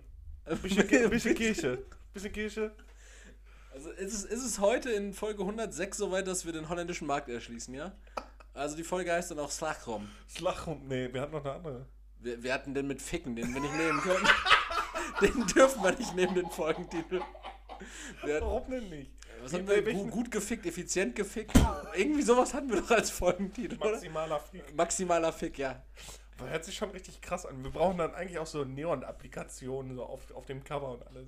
Ein bisschen, Ki- ein bisschen Kirsche. Ein bisschen Kirsche. Also ist es, ist es heute in Folge 106 soweit, dass wir den holländischen Markt erschließen, ja? Also die Folge heißt dann auch. Schlag rum. Nee, wir hatten noch eine andere. Wir, wir hatten den mit Ficken, den wir nicht nehmen können. den dürfen wir nicht nehmen, den Folgentitel. Wir hatten, Warum denn nicht? was haben wir? Gut, gut gefickt, effizient gefickt. Irgendwie sowas hatten wir doch als Folgentitel, oder? Maximaler Fick. Maximaler Fick, ja. Das hört sich schon richtig krass an. Wir brauchen dann eigentlich auch so Neon-Applikationen so auf, auf dem Cover und alles.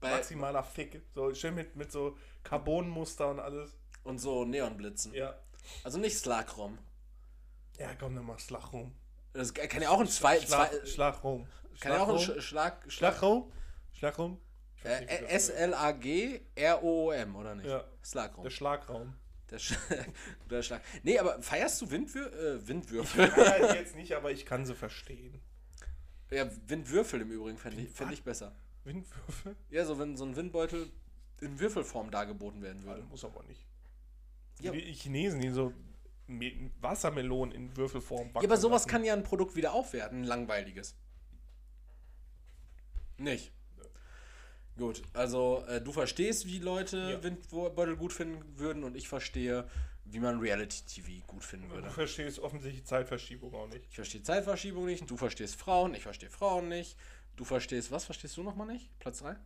Bei, Maximaler Fick. So schön mit, mit so Carbonmuster und alles. und so Neonblitzen. Ja. Also nicht Slagraum. Ja, komm, dann mach Schlag rum. Das kann ja auch ein zwei, Schlag, zwei Schlag rum. kann ja auch ein Schlag, Schlag rum. Ich Äh, S-L-A-G-R-O-O-M, oder nicht? Ja. Slagraum. Der Schlagraum. Der, Sch der Schlag. Nee, aber feierst du Windwür äh, Windwürfel? Ja, jetzt nicht, aber ich kann sie verstehen. ja, Windwürfel im Übrigen fände ich, fänd ich besser. Windwürfel? Ja, so wenn so ein Windbeutel in Würfelform dargeboten werden würde. Muss aber nicht. Ja. Die Chinesen, die so Me- Wassermelonen in Würfelform Ja, aber sowas kann ja ein Produkt wieder aufwerten, ein langweiliges. Nicht. Gut, also äh, du verstehst, wie Leute Ja. Windbeutel gut finden würden und ich verstehe, wie man Reality-TV gut finden Du würde. verstehst offensichtlich Zeitverschiebung auch nicht. Ich verstehe Zeitverschiebung nicht, du verstehst Frauen, ich verstehe Frauen nicht. Du verstehst, was verstehst du nochmal nicht? Platz 3?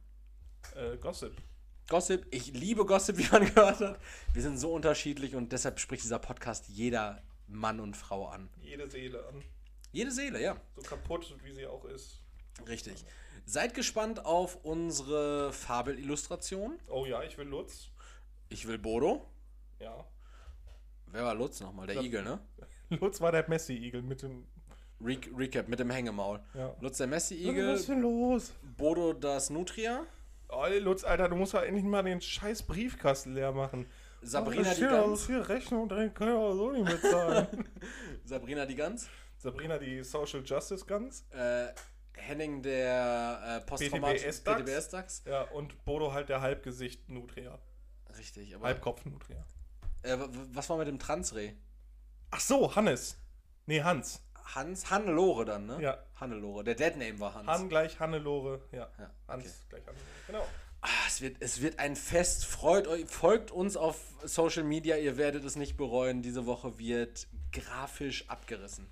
Äh, Gossip. Gossip, ich liebe Gossip, wie man gehört hat. Wir sind so unterschiedlich und deshalb spricht dieser Podcast jeder Mann und Frau an. Jede Seele an. Jede Seele, ja. So kaputt, wie sie auch ist. Richtig. Seid gespannt auf unsere Fabelillustration. Oh ja, ich will Lutz. Ich will Bodo. Ja. Wer war Lutz nochmal? Der Das- Igel, ne? Lutz war der Messi-Igel mit dem. Re Recap mit dem Hängemaul. Ja. Lutz der Was Messi-Igel, ist denn los? Bodo das Nutria, Oh, Lutz, Alter, du musst ja endlich mal den scheiß Briefkasten leer machen. Sabrina oh, die Gans, Hier Rechnung drin, können wir so nicht bezahlen. Sabrina die Gans, Sabrina, die Social Justice Gans. äh, Henning der äh, posttraumatische PTBS-Dachs. PTBS-Dachs. Ja, und Bodo halt der Halbgesicht-Nutria. Richtig, aber Halbkopf-Nutria. äh, w- w- was war mit dem Transreh? Ach so, Hannes. Nee, Hans. Hans, Hannelore dann, ne? Ja. Hannelore. Der Deadname war Hans. Han gleich Hannelore. Ja. Ja, Hans okay. gleich Hannelore. Genau. Ah, es, wird, es wird ein Fest. Freut euch, folgt uns auf Social Media. Ihr werdet es nicht bereuen. Diese Woche wird grafisch abgerissen.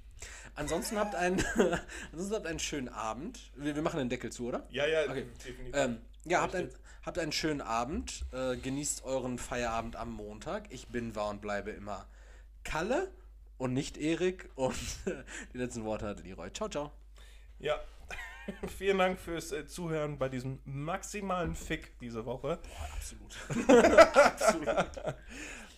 Ansonsten habt einen, ansonsten habt einen schönen Abend. Wir, wir machen den Deckel zu, oder? Ja, ja, Okay. definitiv. Ähm, ja, habt, ein, habt einen schönen Abend. Äh, genießt euren Feierabend am Montag. Ich bin, war und bleibe immer Kalle und nicht Erik. Und die letzten Worte hatte Leroy. Ciao, ciao. Ja. Vielen Dank fürs äh, Zuhören bei diesem maximalen Fick diese Woche. Absolut. Absolut.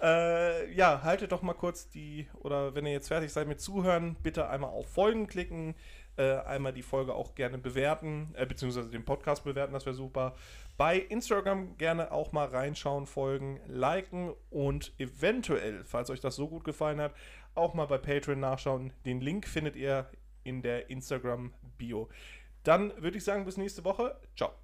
Äh, ja, haltet doch mal kurz die, oder wenn ihr jetzt fertig seid mit Zuhören, bitte einmal auf Folgen klicken. äh, einmal die Folge auch gerne bewerten, äh, beziehungsweise den Podcast bewerten, das wäre super. Bei Instagram gerne auch mal reinschauen, folgen, liken und eventuell, falls euch das so gut gefallen hat, auch mal bei Patreon nachschauen. Den Link findet ihr in der Instagram-Bio. Dann würde ich sagen, bis nächste Woche. Ciao.